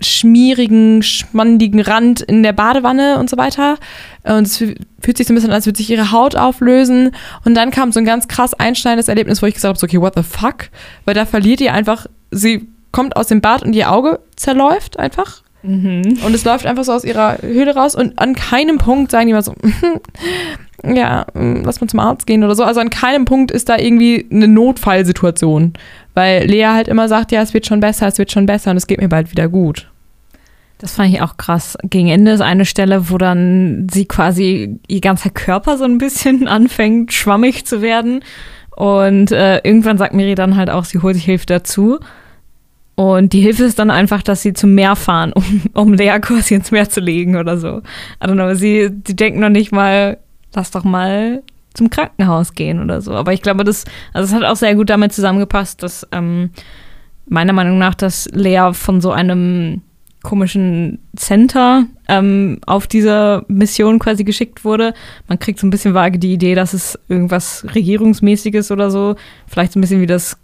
Speaker 3: schmierigen, schmandigen Rand in der Badewanne und so weiter. Und es fühlt sich so ein bisschen an, als würde sich ihre Haut auflösen. Und dann kam so ein ganz krass einschneidendes Erlebnis, wo ich gesagt habe, so, okay, what the fuck? Weil da verliert ihr einfach, sie kommt aus dem Bad und ihr Auge zerläuft einfach Mhm. Und es läuft einfach so aus ihrer Höhle raus und an keinem Punkt sagen die mal so, ja, lass mal zum Arzt gehen oder so. Also an keinem Punkt ist da irgendwie eine Notfallsituation, weil Lea halt immer sagt, ja, es wird schon besser, es wird schon besser und es geht mir bald wieder gut.
Speaker 4: Das fand ich auch krass. Gegen Ende ist eine Stelle, wo dann sie quasi ihr ganzer Körper so ein bisschen anfängt, schwammig zu werden. Und äh, irgendwann sagt Miri dann halt auch, sie holt sich Hilfe dazu. Und die Hilfe ist dann einfach, dass sie zum Meer fahren, um, um Lea quasi ins Meer zu legen oder so. Know, sie, die denken noch nicht mal, lass doch mal zum Krankenhaus gehen oder so. Aber ich glaube, das, also es hat auch sehr gut damit zusammengepasst, dass ähm, meiner Meinung nach, dass Lea von so einem komischen Center ähm, auf diese Mission quasi geschickt wurde. Man kriegt so ein bisschen vage die Idee, dass es irgendwas Regierungsmäßiges oder so, vielleicht so ein bisschen wie das,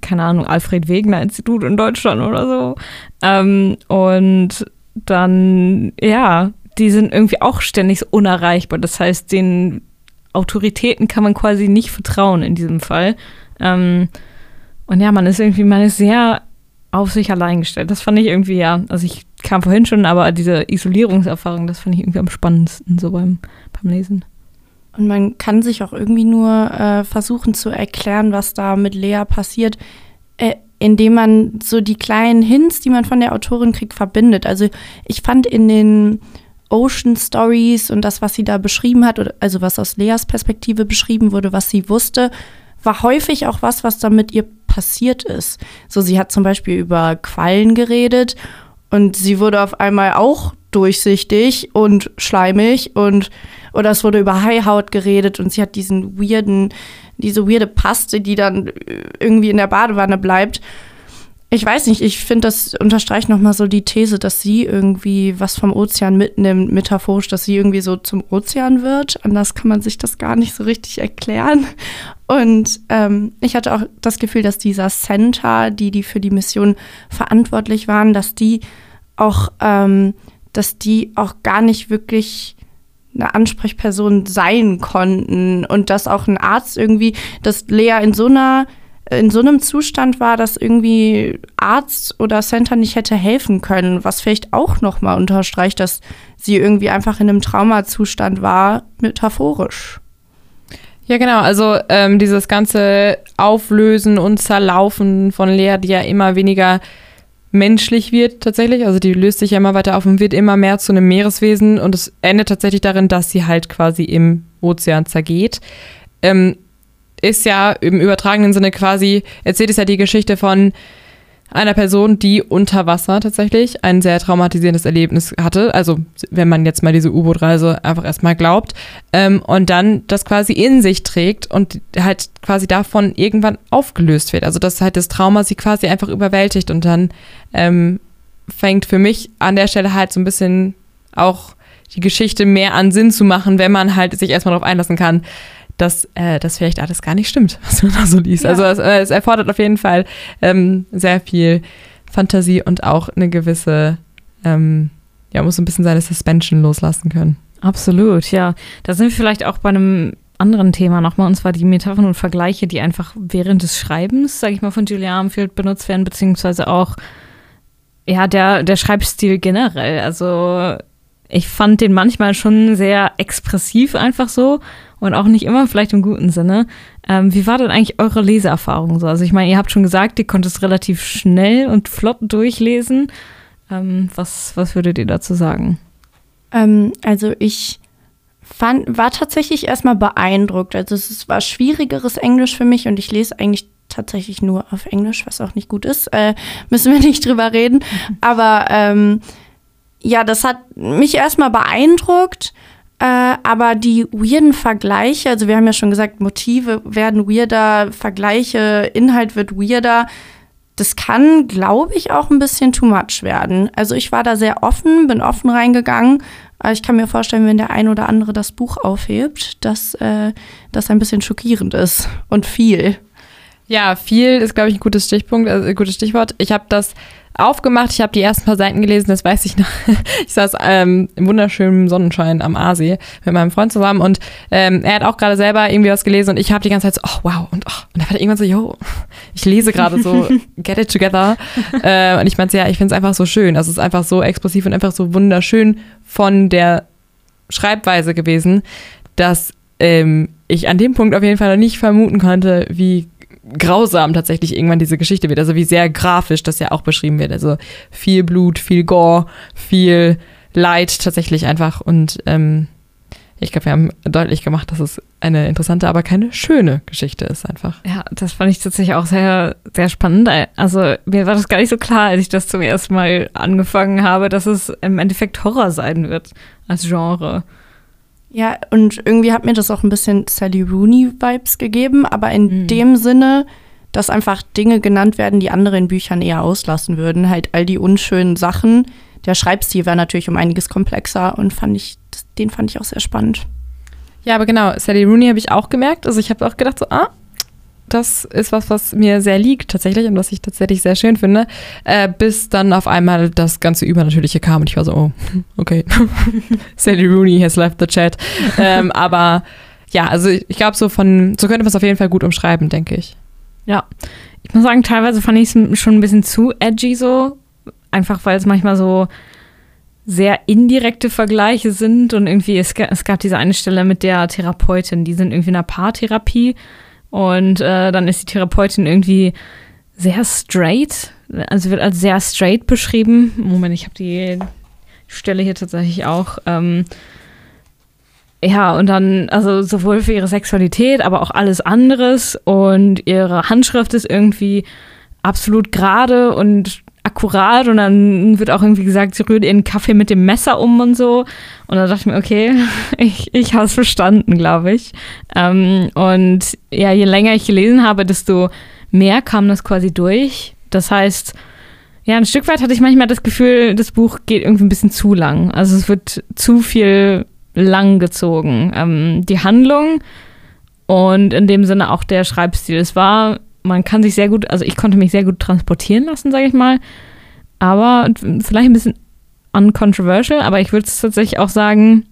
Speaker 4: keine Ahnung, Alfred Wegener Institut in Deutschland oder so. Ähm, und dann, ja, die sind irgendwie auch ständig so unerreichbar. Das heißt, den Autoritäten kann man quasi nicht vertrauen in diesem Fall. Ähm, und ja, man ist irgendwie, man ist sehr auf sich allein gestellt. Das fand ich irgendwie, ja, also ich kam vorhin schon, aber diese Isolierungserfahrung, das fand ich irgendwie am spannendsten so beim, beim Lesen.
Speaker 2: Und man kann sich auch irgendwie nur äh, versuchen zu erklären, was da mit Lea passiert, äh, indem man so die kleinen Hints, die man von der Autorin kriegt, verbindet. Also ich fand in den Ocean Stories und das, was sie da beschrieben hat, also was aus Leas Perspektive beschrieben wurde, was sie wusste, war häufig auch was, was da mit ihr passiert ist. So, sie hat zum Beispiel über Quallen geredet und sie wurde auf einmal auch durchsichtig und schleimig und oder es wurde über Haihaut geredet und sie hat diesen weirden, diese weirde Paste, die dann irgendwie in der Badewanne bleibt. Ich weiß nicht, ich finde, das unterstreicht nochmal so die These, dass sie irgendwie was vom Ozean mitnimmt, metaphorisch, dass sie irgendwie so zum Ozean wird. Anders kann man sich das gar nicht so richtig erklären. Und ähm, ich hatte auch das Gefühl, dass dieser Center, die, die für die Mission verantwortlich waren, dass die auch, ähm, dass die auch gar nicht wirklich eine Ansprechperson sein konnten und dass auch ein Arzt irgendwie, dass Lea in so einer in so einem Zustand war, dass irgendwie Arzt oder Center nicht hätte helfen können, was vielleicht auch nochmal unterstreicht, dass sie irgendwie einfach in einem Traumazustand war, metaphorisch.
Speaker 3: Ja, genau. Also ähm, dieses ganze Auflösen und Zerlaufen von Lea, die ja immer weniger menschlich wird tatsächlich. Also die löst sich ja immer weiter auf und wird immer mehr zu einem Meereswesen und es endet tatsächlich darin, dass sie halt quasi im Ozean zergeht. Ähm, ist ja im übertragenen Sinne quasi, erzählt es ja die Geschichte von einer Person, die unter Wasser tatsächlich ein sehr traumatisierendes Erlebnis hatte. Also wenn man jetzt mal diese U-Boot-Reise einfach erstmal glaubt. Ähm, und dann das quasi in sich trägt und halt quasi davon irgendwann aufgelöst wird. Also dass halt das Trauma sie quasi einfach überwältigt und dann ähm, fängt für mich an der Stelle halt so ein bisschen auch die Geschichte mehr an Sinn zu machen, wenn man halt sich erstmal darauf einlassen kann, dass äh, das vielleicht alles gar nicht stimmt, was man da so liest. Ja. Also es, äh, es, erfordert auf jeden Fall ähm, sehr viel Fantasie und auch eine gewisse, ähm, ja, muss ein bisschen seine Suspension loslassen können.
Speaker 4: Absolut, ja. Da sind wir vielleicht auch bei einem anderen Thema nochmal, und zwar die Metaphern und Vergleiche, die einfach während des Schreibens, sage ich mal, von Julia Armfield benutzt werden, beziehungsweise auch, ja, der, der Schreibstil generell. Also ich fand den manchmal schon sehr expressiv einfach so und auch nicht immer vielleicht im guten Sinne. Ähm, wie war denn eigentlich eure Leseerfahrung so? Also ich meine, ihr habt schon gesagt, ihr konntet es relativ schnell und flott durchlesen. Ähm, was, was würdet ihr dazu sagen?
Speaker 2: Ähm, also ich fand, war tatsächlich erstmal beeindruckt. Also es war schwierigeres Englisch für mich und ich lese eigentlich tatsächlich nur auf Englisch, was auch nicht gut ist. Äh, müssen wir nicht drüber reden. Aber ähm, ja, das hat mich erstmal beeindruckt. Äh, aber die weirden Vergleiche, also wir haben ja schon gesagt, Motive werden weirder, Vergleiche, Inhalt wird weirder. Das kann, glaube ich, auch ein bisschen too much werden. Also ich war da sehr offen, bin offen reingegangen. Aber ich kann mir vorstellen, wenn der ein oder andere das Buch aufhebt, dass äh, das ein bisschen schockierend ist und viel.
Speaker 3: Ja, viel ist, glaube ich, ein gutes Stichpunkt, also ein gutes Stichwort. Ich habe das aufgemacht. Ich habe die ersten paar Seiten gelesen, das weiß ich noch. Ich saß ähm, im wunderschönen Sonnenschein am Aasee mit meinem Freund zusammen und ähm, er hat auch gerade selber irgendwie was gelesen und ich habe die ganze Zeit so, oh wow, und, oh. und er war irgendwann so, yo, ich lese gerade so, get it together. äh, und ich meinte, ja, ich finde es einfach so schön. Also es ist einfach so expressiv und einfach so wunderschön von der Schreibweise gewesen, dass ähm, ich an dem Punkt auf jeden Fall noch nicht vermuten konnte, wie grausam tatsächlich irgendwann diese Geschichte wird. Also wie sehr grafisch das ja auch beschrieben wird. Also viel Blut, viel Gore, viel Leid tatsächlich einfach. Und ähm, ich glaube, wir haben deutlich gemacht, dass es eine interessante, aber keine schöne Geschichte ist einfach.
Speaker 4: Ja, das fand ich tatsächlich auch sehr, sehr spannend. Also mir war das gar nicht so klar, als ich das zum ersten Mal angefangen habe, dass es im Endeffekt Horror sein wird als Genre.
Speaker 2: Ja, und irgendwie hat mir das auch ein bisschen Sally Rooney-Vibes gegeben, aber in mhm. dem Sinne, dass einfach Dinge genannt werden, die andere in Büchern eher auslassen würden. Halt all die unschönen Sachen. Der Schreibstil war natürlich um einiges komplexer und fand ich, den fand ich auch sehr spannend.
Speaker 3: Ja, aber genau, Sally Rooney habe ich auch gemerkt. Also ich habe auch gedacht, so, ah, das ist was, was mir sehr liegt tatsächlich und was ich tatsächlich sehr schön finde, äh, bis dann auf einmal das ganze Übernatürliche kam und ich war so, oh, okay, Sally Rooney has left the chat. ähm, aber ja, also ich glaube, so von, so könnte man es auf jeden Fall gut umschreiben, denke ich.
Speaker 4: Ja, ich muss sagen, teilweise fand ich es schon ein bisschen zu edgy so, einfach weil es manchmal so sehr indirekte Vergleiche sind und irgendwie, es, es gab diese eine Stelle mit der Therapeutin, die sind irgendwie in einer Paartherapie und äh, dann ist die Therapeutin irgendwie sehr straight, also wird als sehr straight beschrieben. Moment, ich habe die, Stelle hier tatsächlich auch. Ähm, ja, und dann, also sowohl für ihre Sexualität, aber auch alles anderes. Und ihre Handschrift ist irgendwie absolut gerade und akkurat. Und dann wird auch irgendwie gesagt, sie rührt ihren Kaffee mit dem Messer um und so. Und dann dachte ich mir, okay, ich, ich habe es verstanden, glaube ich. Ähm, und ja, je länger ich gelesen habe, desto mehr kam das quasi durch. Das heißt, ja, ein Stück weit hatte ich manchmal das Gefühl, das Buch geht irgendwie ein bisschen zu lang. Also es wird zu viel lang gezogen. Ähm, die Handlung und in dem Sinne auch der Schreibstil. Es war, man kann sich sehr gut, also ich konnte mich sehr gut transportieren lassen, sage ich mal. Aber vielleicht ein bisschen uncontroversial, aber ich würde es tatsächlich auch sagen,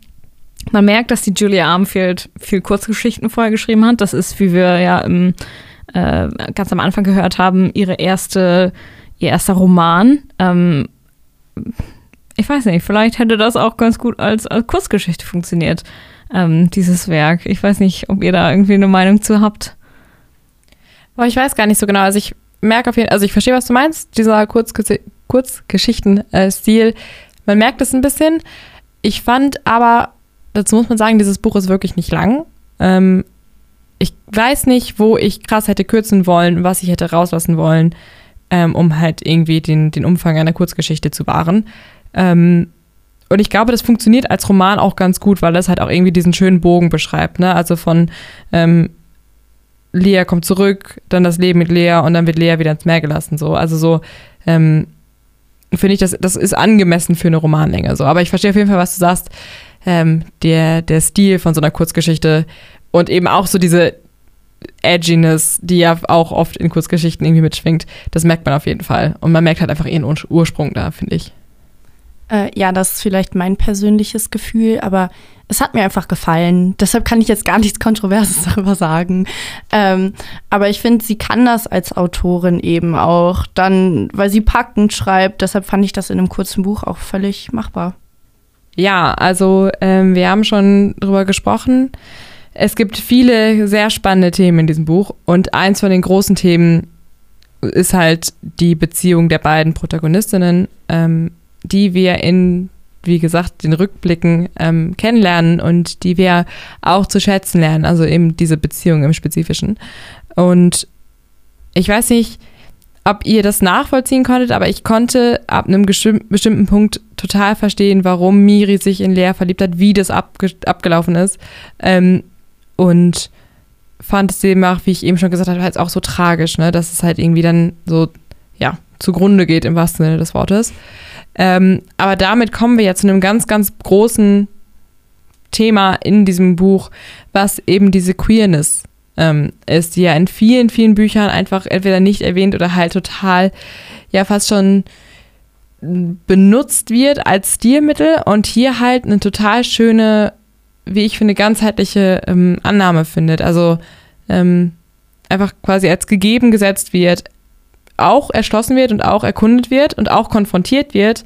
Speaker 4: man merkt, dass die Julia Armfield viel Kurzgeschichten vorher geschrieben hat. Das ist, wie wir ja im, äh, ganz am Anfang gehört haben, ihre erste, ihr erster Roman. Ähm, ich weiß nicht, vielleicht hätte das auch ganz gut als, als Kurzgeschichte funktioniert, ähm, dieses Werk. Ich weiß nicht, ob ihr da irgendwie eine Meinung zu habt.
Speaker 3: Aber ich weiß gar nicht so genau. Also ich merke auf jeden Fall, also ich verstehe, was du meinst, dieser Kurzges Kurzgeschichten-Stil. Man merkt es ein bisschen. Ich fand aber, dazu muss man sagen, dieses Buch ist wirklich nicht lang. Ähm, ich weiß nicht, wo ich krass hätte kürzen wollen, was ich hätte rauslassen wollen, ähm, um halt irgendwie den, den Umfang einer Kurzgeschichte zu wahren. Ähm, und ich glaube, das funktioniert als Roman auch ganz gut, weil das halt auch irgendwie diesen schönen Bogen beschreibt. Ne? Also von ähm, Lea kommt zurück, dann das Leben mit Lea und dann wird Lea wieder ins Meer gelassen. So. Also so ähm, finde ich, das, das ist angemessen für eine Romanlänge. So. Aber ich verstehe auf jeden Fall, was du sagst. Ähm, der, der Stil von so einer Kurzgeschichte und eben auch so diese Edginess, die ja auch oft in Kurzgeschichten irgendwie mitschwingt, das merkt man auf jeden Fall. Und man merkt halt einfach ihren Ursprung da, finde ich.
Speaker 2: Äh, ja, das ist vielleicht mein persönliches Gefühl, aber es hat mir einfach gefallen. Deshalb kann ich jetzt gar nichts Kontroverses darüber sagen. Ähm, aber ich finde, sie kann das als Autorin eben auch, dann, weil sie packend schreibt. Deshalb fand ich das in einem kurzen Buch auch völlig machbar.
Speaker 3: Ja, also ähm, wir haben schon drüber gesprochen. Es gibt viele sehr spannende Themen in diesem Buch und eins von den großen Themen ist halt die Beziehung der beiden Protagonistinnen. Ähm, die wir in, wie gesagt, den Rückblicken ähm, kennenlernen und die wir auch zu schätzen lernen, also eben diese Beziehung im Spezifischen. Und ich weiß nicht, ob ihr das nachvollziehen konntet, aber ich konnte ab einem bestimmten Punkt total verstehen, warum Miri sich in Lea verliebt hat, wie das abge abgelaufen ist. Ähm, und fand es demnach, wie ich eben schon gesagt habe, halt auch so tragisch, ne? dass es halt irgendwie dann so, ja, zugrunde geht im wahrsten Sinne des Wortes. Ähm, aber damit kommen wir ja zu einem ganz, ganz großen Thema in diesem Buch, was eben diese Queerness ähm, ist, die ja in vielen, vielen Büchern einfach entweder nicht erwähnt oder halt total, ja, fast schon benutzt wird als Stilmittel und hier halt eine total schöne, wie ich finde, ganzheitliche ähm, Annahme findet. Also ähm, einfach quasi als gegeben gesetzt wird, auch erschlossen wird und auch erkundet wird und auch konfrontiert wird,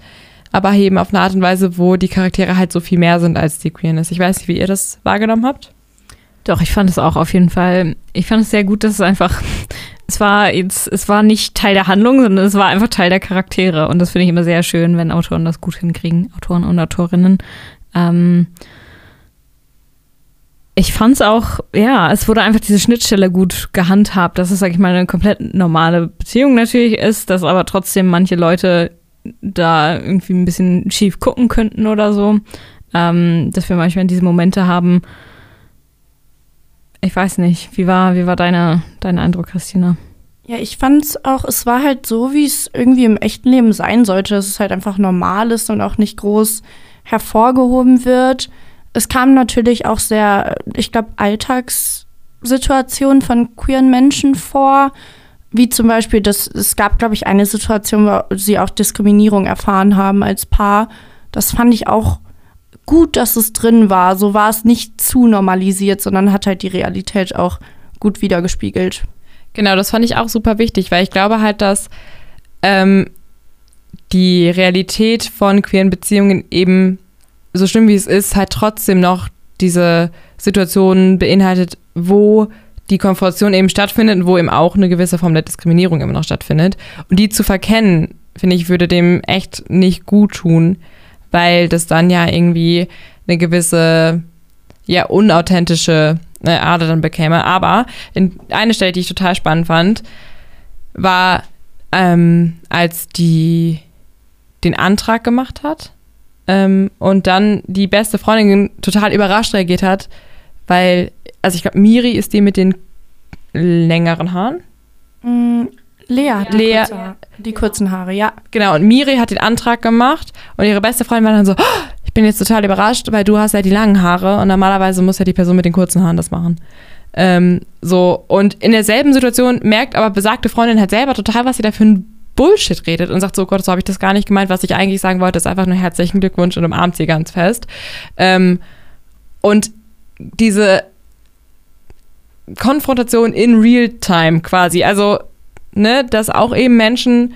Speaker 3: aber eben auf eine Art und Weise, wo die Charaktere halt so viel mehr sind als die Queerness. Ich weiß nicht, wie ihr das wahrgenommen habt.
Speaker 4: Doch, ich fand es auch auf jeden Fall. Ich fand es sehr gut, dass es einfach, es war jetzt, es war nicht Teil der Handlung, sondern es war einfach Teil der Charaktere. Und das finde ich immer sehr schön, wenn Autoren das gut hinkriegen, Autoren und Autorinnen. Ähm, ich fand es auch, ja, es wurde einfach diese Schnittstelle gut gehandhabt, dass es, sag ich mal, eine komplett normale Beziehung natürlich ist, dass aber trotzdem manche Leute da irgendwie ein bisschen schief gucken könnten oder so. Ähm, dass wir manchmal diese Momente haben. Ich weiß nicht, wie war, wie war deine, dein Eindruck, Christina?
Speaker 2: Ja, ich fand es auch, es war halt so, wie es irgendwie im echten Leben sein sollte, dass es halt einfach normal ist und auch nicht groß hervorgehoben wird es kam natürlich auch sehr, ich glaube, Alltagssituationen von queeren Menschen vor. Wie zum Beispiel, das, es gab, glaube ich, eine Situation, wo sie auch Diskriminierung erfahren haben als Paar. Das fand ich auch gut, dass es drin war. So war es nicht zu normalisiert, sondern hat halt die Realität auch gut wiedergespiegelt.
Speaker 3: Genau, das fand ich auch super wichtig, weil ich glaube halt, dass ähm, die Realität von queeren Beziehungen eben so schlimm wie es ist, halt trotzdem noch diese Situation beinhaltet, wo die Konfrontation eben stattfindet und wo eben auch eine gewisse Form der Diskriminierung immer noch stattfindet. Und die zu verkennen, finde ich, würde dem echt nicht gut tun, weil das dann ja irgendwie eine gewisse, ja, unauthentische äh, Ader dann bekäme. Aber in eine Stelle, die ich total spannend fand, war, ähm, als die den Antrag gemacht hat ähm, und dann die beste Freundin total überrascht reagiert hat, weil, also ich glaube, Miri ist die mit den längeren Haaren.
Speaker 2: Mm, Lea hat die,
Speaker 3: Lea-
Speaker 2: kurze Haare, die kurzen Haare, ja.
Speaker 3: Genau, und Miri hat den Antrag gemacht und ihre beste Freundin war dann so, "Oh, ich bin jetzt total überrascht, weil du hast ja die langen Haare und normalerweise muss ja die Person mit den kurzen Haaren das machen. Ähm, so, und in derselben Situation merkt aber besagte Freundin halt selber total, was sie da für ein Bullshit redet und sagt so, Gott, so habe ich das gar nicht gemeint. Was ich eigentlich sagen wollte, ist einfach nur herzlichen Glückwunsch und umarmt sie ganz fest. Ähm, und diese Konfrontation in Real-Time quasi, also, ne, dass auch eben Menschen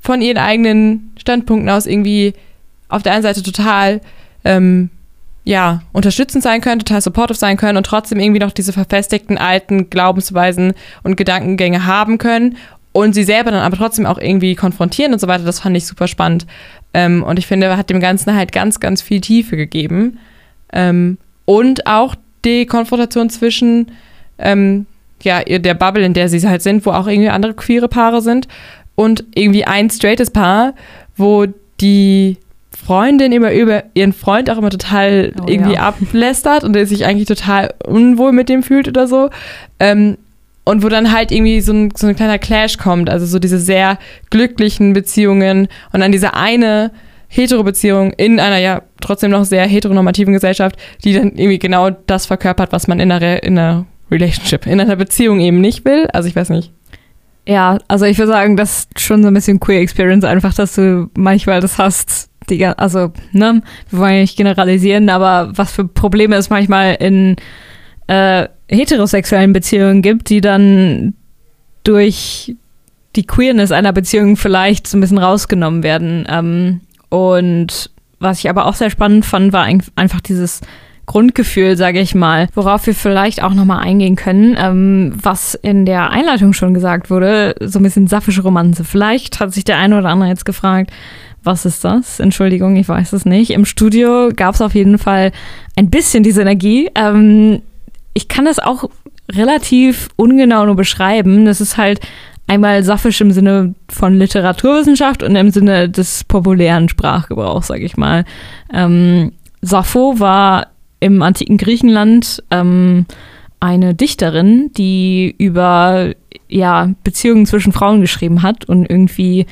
Speaker 3: von ihren eigenen Standpunkten aus irgendwie auf der einen Seite total ähm, ja, unterstützend sein können, total supportive sein können und trotzdem irgendwie noch diese verfestigten alten Glaubensweisen und Gedankengänge haben können und sie selber dann aber trotzdem auch irgendwie konfrontieren und so weiter. Das fand ich super spannend. Ähm, und ich finde, hat dem Ganzen halt ganz, ganz viel Tiefe gegeben. Ähm, und auch die Konfrontation zwischen ähm, ja, der Bubble, in der sie halt sind, wo auch irgendwie andere queere Paare sind und irgendwie ein straightes Paar, wo die Freundin immer über ihren Freund auch immer total
Speaker 4: Oh,
Speaker 3: irgendwie
Speaker 4: ja.
Speaker 3: ablästert und der sich eigentlich total unwohl mit dem fühlt oder so. Ähm, und wo dann halt irgendwie so ein, so ein kleiner Clash kommt, also so diese sehr glücklichen Beziehungen und dann diese eine Hetero-Beziehung in einer ja trotzdem noch sehr heteronormativen Gesellschaft, die dann irgendwie genau das verkörpert, was man in einer, in einer Relationship, in einer Beziehung eben nicht will. Also ich weiß nicht.
Speaker 4: Ja, also ich würde sagen, das ist schon so ein bisschen Queer Experience, einfach, dass du manchmal das hast, die, also, ne, wir wollen ja nicht generalisieren, aber was für Probleme es manchmal in äh, heterosexuellen Beziehungen gibt, die dann durch die Queerness einer Beziehung vielleicht so ein bisschen rausgenommen werden. Ähm, und was ich aber auch sehr spannend fand, war ein- einfach dieses Grundgefühl, sage ich mal, worauf wir vielleicht auch nochmal eingehen können, ähm, was in der Einleitung schon gesagt wurde, so ein bisschen sapphische Romanze. Vielleicht hat sich der eine oder andere jetzt gefragt, was ist das? Entschuldigung, ich weiß es nicht. Im Studio gab es auf jeden Fall ein bisschen diese Energie. Ähm, ich kann das auch relativ ungenau nur beschreiben. Das ist halt einmal saphisch im Sinne von Literaturwissenschaft und im Sinne des populären Sprachgebrauchs, sage ich mal. Ähm, Sappho war im antiken Griechenland ähm, eine Dichterin, die über ja, Beziehungen zwischen Frauen geschrieben hat und irgendwie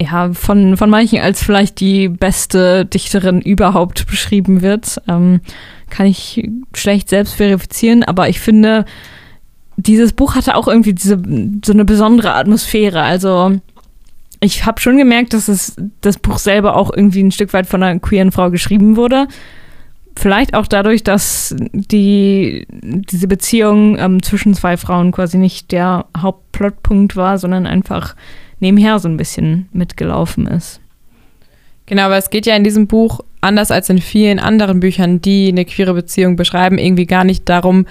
Speaker 4: ja, von, von manchen als vielleicht die beste Dichterin überhaupt beschrieben wird. Ähm, kann ich schlecht selbst verifizieren, aber ich finde, dieses Buch hatte auch irgendwie diese, so eine besondere Atmosphäre. Also ich habe schon gemerkt, dass es das Buch selber auch irgendwie ein Stück weit von einer queeren Frau geschrieben wurde. Vielleicht auch dadurch, dass die, diese Beziehung ähm, zwischen zwei Frauen quasi nicht der Hauptplotpunkt war, sondern einfach nebenher so ein bisschen mitgelaufen ist.
Speaker 3: Genau, aber es geht ja in diesem Buch, anders als in vielen anderen Büchern, die eine queere Beziehung beschreiben, irgendwie gar nicht darum,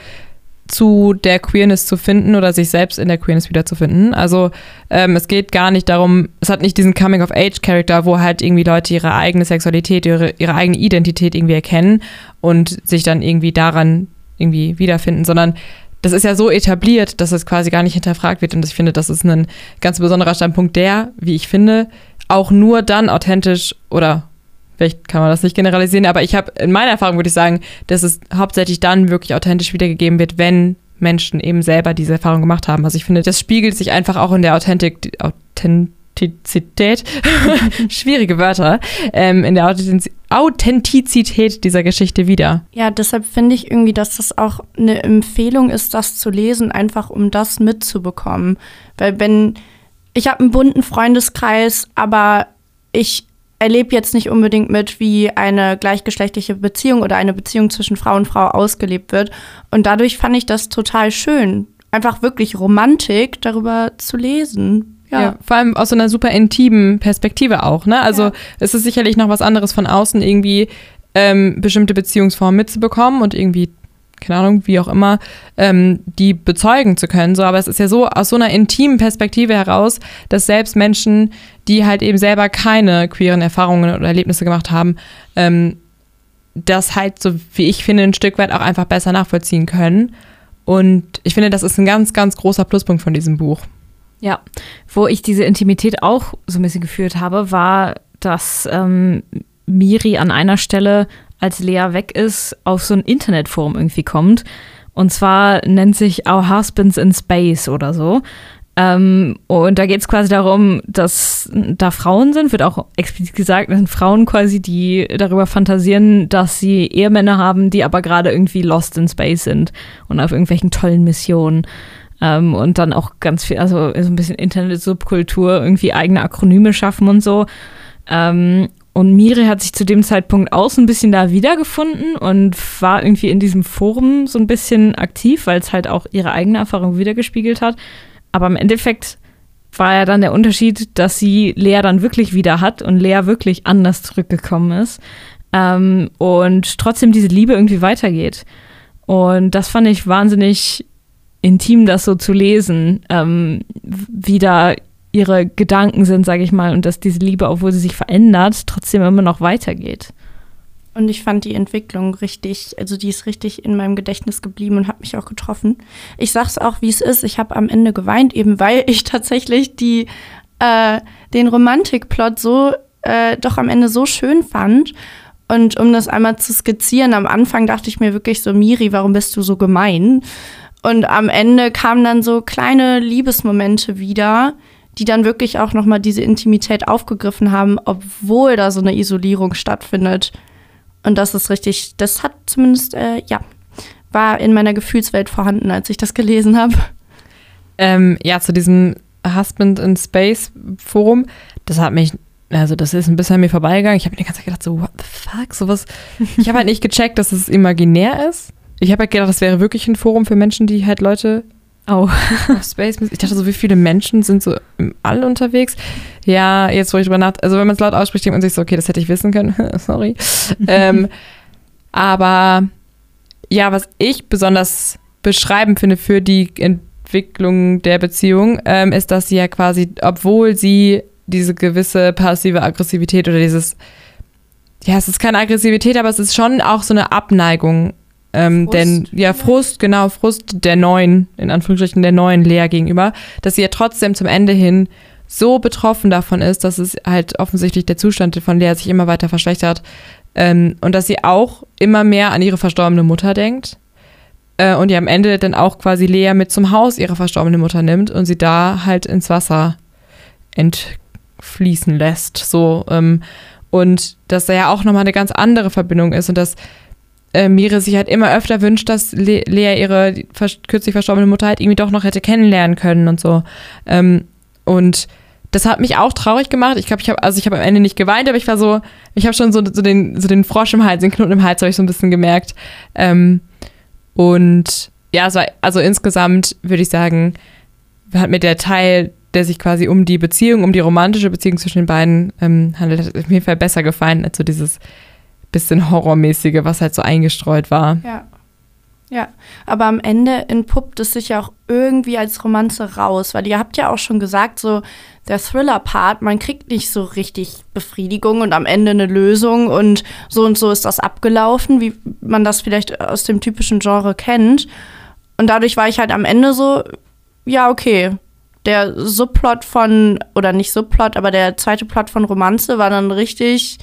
Speaker 3: zu der Queerness zu finden oder sich selbst in der Queerness wiederzufinden. Also ähm, es geht gar nicht darum, es hat nicht diesen Coming-of-Age-Charakter, wo halt irgendwie Leute ihre eigene Sexualität, ihre, ihre eigene Identität irgendwie erkennen und sich dann irgendwie daran irgendwie wiederfinden, sondern das ist ja so etabliert, dass es quasi gar nicht hinterfragt wird. Und ich finde, das ist ein ganz besonderer Standpunkt, der, wie ich finde, auch nur dann authentisch oder vielleicht kann man das nicht generalisieren, aber ich habe in meiner Erfahrung würde ich sagen, dass es hauptsächlich dann wirklich authentisch wiedergegeben wird, wenn Menschen eben selber diese Erfahrung gemacht haben. Also ich finde, das spiegelt sich einfach auch in der Authentik, Authentizität, schwierige Wörter, ähm, in der Authentiz Authentizität dieser Geschichte wieder.
Speaker 2: Ja, deshalb finde ich irgendwie, dass das auch eine Empfehlung ist, das zu lesen, einfach um das mitzubekommen. Weil wenn ich habe einen bunten Freundeskreis, aber ich erlebe jetzt nicht unbedingt mit, wie eine gleichgeschlechtliche Beziehung oder eine Beziehung zwischen Frau und Frau ausgelebt wird. Und dadurch fand ich das total schön, einfach wirklich Romantik darüber zu lesen.
Speaker 3: Ja.
Speaker 2: Ja,
Speaker 3: vor allem aus so einer super intimen Perspektive auch, ne? Also
Speaker 2: Ja.
Speaker 3: es ist sicherlich noch was anderes von außen irgendwie ähm, bestimmte Beziehungsformen mitzubekommen und irgendwie, keine Ahnung, wie auch immer, ähm, die bezeugen zu können. So, aber es ist ja so aus so einer intimen Perspektive heraus, dass selbst Menschen, die halt eben selber keine queeren Erfahrungen oder Erlebnisse gemacht haben, ähm, das halt, so wie ich finde, ein Stück weit auch einfach besser nachvollziehen können. Und ich finde, das ist ein ganz, ganz großer Pluspunkt von diesem Buch.
Speaker 4: Ja, wo ich diese Intimität auch so ein bisschen gefühlt habe, war, dass ähm, Miri an einer Stelle, als Lea weg ist, auf so ein Internetforum irgendwie kommt. Und zwar nennt sich Our Husbands in Space oder so. Ähm, und da geht es quasi darum, dass da Frauen sind, wird auch explizit gesagt, das sind Frauen quasi, die darüber fantasieren, dass sie Ehemänner haben, die aber gerade irgendwie lost in space sind und auf irgendwelchen tollen Missionen. Ähm, und dann auch ganz viel, also so ein bisschen Internet-Subkultur, irgendwie eigene Akronyme schaffen und so. Ähm, und Miri hat sich zu dem Zeitpunkt auch so ein bisschen da wiedergefunden und war irgendwie in diesem Forum so ein bisschen aktiv, weil es halt auch ihre eigene Erfahrung wiedergespiegelt hat. Aber im Endeffekt war ja dann der Unterschied, dass sie Lea dann wirklich wieder hat und Lea wirklich anders zurückgekommen ist. Ähm, und trotzdem diese Liebe irgendwie weitergeht. Und das fand ich wahnsinnig intim, das so zu lesen, ähm, wie da ihre Gedanken sind, sage ich mal, und dass diese Liebe, obwohl sie sich verändert, trotzdem immer noch weitergeht.
Speaker 2: Und ich fand die Entwicklung richtig, also die ist richtig in meinem Gedächtnis geblieben und hat mich auch getroffen. Ich sag's auch, wie es ist. Ich habe am Ende geweint, eben weil ich tatsächlich die, äh, den Romantikplot so äh, doch am Ende so schön fand. Und um das einmal zu skizzieren, am Anfang dachte ich mir wirklich so, Miri, warum bist du so gemein? Und am Ende kamen dann so kleine Liebesmomente wieder, die dann wirklich auch nochmal diese Intimität aufgegriffen haben, obwohl da so eine Isolierung stattfindet. Und das ist richtig, das hat zumindest, äh, ja, war in meiner Gefühlswelt vorhanden, als ich das gelesen habe.
Speaker 3: Ähm, ja, zu diesem Husband in Space Forum, das hat mich, also das ist ein bisschen an mir vorbeigegangen. Ich habe mir die ganze Zeit gedacht, so, what the fuck, sowas. Ich habe halt nicht gecheckt, dass es imaginär ist. Ich habe halt gedacht, das wäre wirklich ein Forum für Menschen, die halt Leute
Speaker 4: Oh.
Speaker 3: auf Space. Ich dachte so, wie viele Menschen sind so im All unterwegs? Ja, jetzt wo ich drüber nach, also wenn man es laut ausspricht, denkt man sich so, okay, das hätte ich wissen können. Sorry. ähm, aber ja, was ich besonders beschreibend finde für die Entwicklung der Beziehung, ähm, ist, dass sie ja quasi, obwohl sie diese gewisse passive Aggressivität oder dieses, ja, es ist keine Aggressivität, aber es ist schon auch so eine Abneigung ähm,
Speaker 2: Frust.
Speaker 3: denn ja, Frust, genau, Frust der neuen, in Anführungsstrichen der neuen Lea gegenüber, dass sie ja trotzdem zum Ende hin so betroffen davon ist, dass es halt offensichtlich der Zustand von Lea sich immer weiter verschlechtert ähm, und dass sie auch immer mehr an ihre verstorbene Mutter denkt äh, und ja am Ende dann auch quasi Lea mit zum Haus ihrer verstorbenen Mutter nimmt und sie da halt ins Wasser entfließen lässt, so ähm, und dass da ja auch nochmal eine ganz andere Verbindung ist und dass äh, Mire sich halt immer öfter wünscht, dass Le Lea ihre vers kürzlich verstorbene Mutter halt irgendwie doch noch hätte kennenlernen können und so. Ähm, und das hat mich auch traurig gemacht. Ich glaube, ich habe, also ich habe am Ende nicht geweint, aber ich war so, ich habe schon so, so, den, so den Frosch im Hals, den Knoten im Hals habe ich so ein bisschen gemerkt. Ähm, und ja, also, also insgesamt würde ich sagen, hat mir der Teil, der sich quasi um die Beziehung, um die romantische Beziehung zwischen den beiden ähm, handelt, hat auf jeden Fall besser gefallen als so dieses bisschen Horrormäßige, was halt so eingestreut war.
Speaker 2: Ja. Ja, aber am Ende entpuppt es sich ja auch irgendwie als Romanze raus, weil ihr habt ja auch schon gesagt, so der Thriller-Part, man kriegt nicht so richtig Befriedigung und am Ende eine Lösung und so und so ist das abgelaufen, wie man das vielleicht aus dem typischen Genre kennt. Und dadurch war ich halt am Ende so, ja, okay. Der Subplot von, oder nicht Subplot, aber der zweite Plot von Romanze war dann richtig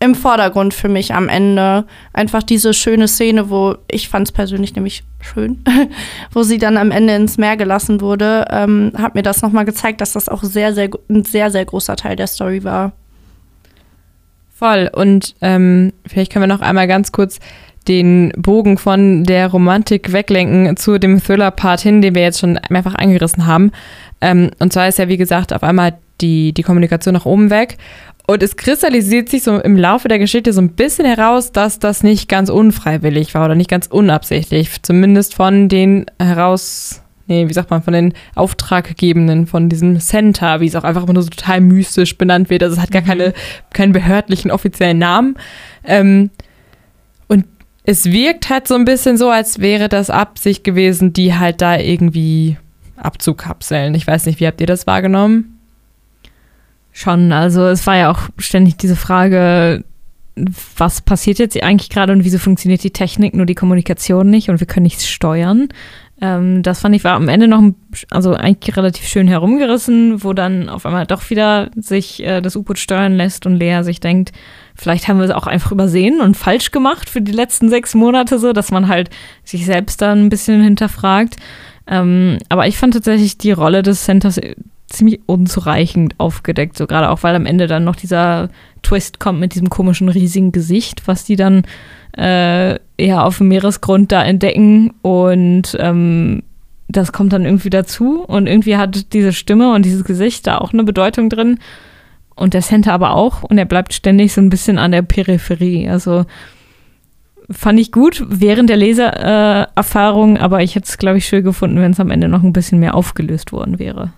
Speaker 2: im Vordergrund für mich am Ende. Einfach diese schöne Szene, wo ich fand es persönlich nämlich schön, wo sie dann am Ende ins Meer gelassen wurde, ähm, hat mir das nochmal gezeigt, dass das auch sehr, sehr, ein sehr, sehr großer Teil der Story war.
Speaker 3: Voll. Und ähm, vielleicht können wir noch einmal ganz kurz den Bogen von der Romantik weglenken zu dem Thriller-Part hin, den wir jetzt schon mehrfach angerissen haben. Ähm, und zwar ist ja, wie gesagt, auf einmal die, die Kommunikation nach oben weg. Und es kristallisiert sich so im Laufe der Geschichte so ein bisschen heraus, dass das nicht ganz unfreiwillig war oder nicht ganz unabsichtlich. Zumindest von den heraus, nee, wie sagt man, von den Auftraggebenden von diesem Center, wie es auch einfach immer nur so total mystisch benannt wird. Also es hat gar keine, keinen behördlichen offiziellen Namen. Ähm, und es wirkt halt so ein bisschen so, als wäre das Absicht gewesen, die halt da irgendwie abzukapseln. Ich weiß nicht, wie habt ihr das wahrgenommen?
Speaker 4: Schon, also es war ja auch ständig diese Frage, was passiert jetzt eigentlich gerade und wieso funktioniert die Technik, nur die Kommunikation nicht und wir können nichts steuern. Ähm, das fand ich war am Ende noch, also eigentlich relativ schön herumgerissen, wo dann auf einmal doch wieder sich äh, das U-Boot steuern lässt und Lea sich denkt, vielleicht haben wir es auch einfach übersehen und falsch gemacht für die letzten sechs Monate so, dass man halt sich selbst dann ein bisschen hinterfragt. Ähm, aber ich fand tatsächlich die Rolle des Centers ziemlich unzureichend aufgedeckt, so gerade auch, weil am Ende dann noch dieser Twist kommt mit diesem komischen riesigen Gesicht, was die dann äh, ja auf dem Meeresgrund da entdecken und ähm, das kommt dann irgendwie dazu und irgendwie hat diese Stimme und dieses Gesicht da auch eine Bedeutung drin und der Center aber auch und er bleibt ständig so ein bisschen an der Peripherie. Also fand ich gut während der Lesererfahrung, äh, aber ich hätte es, glaube ich, schön gefunden, wenn es am Ende noch ein bisschen mehr aufgelöst worden wäre.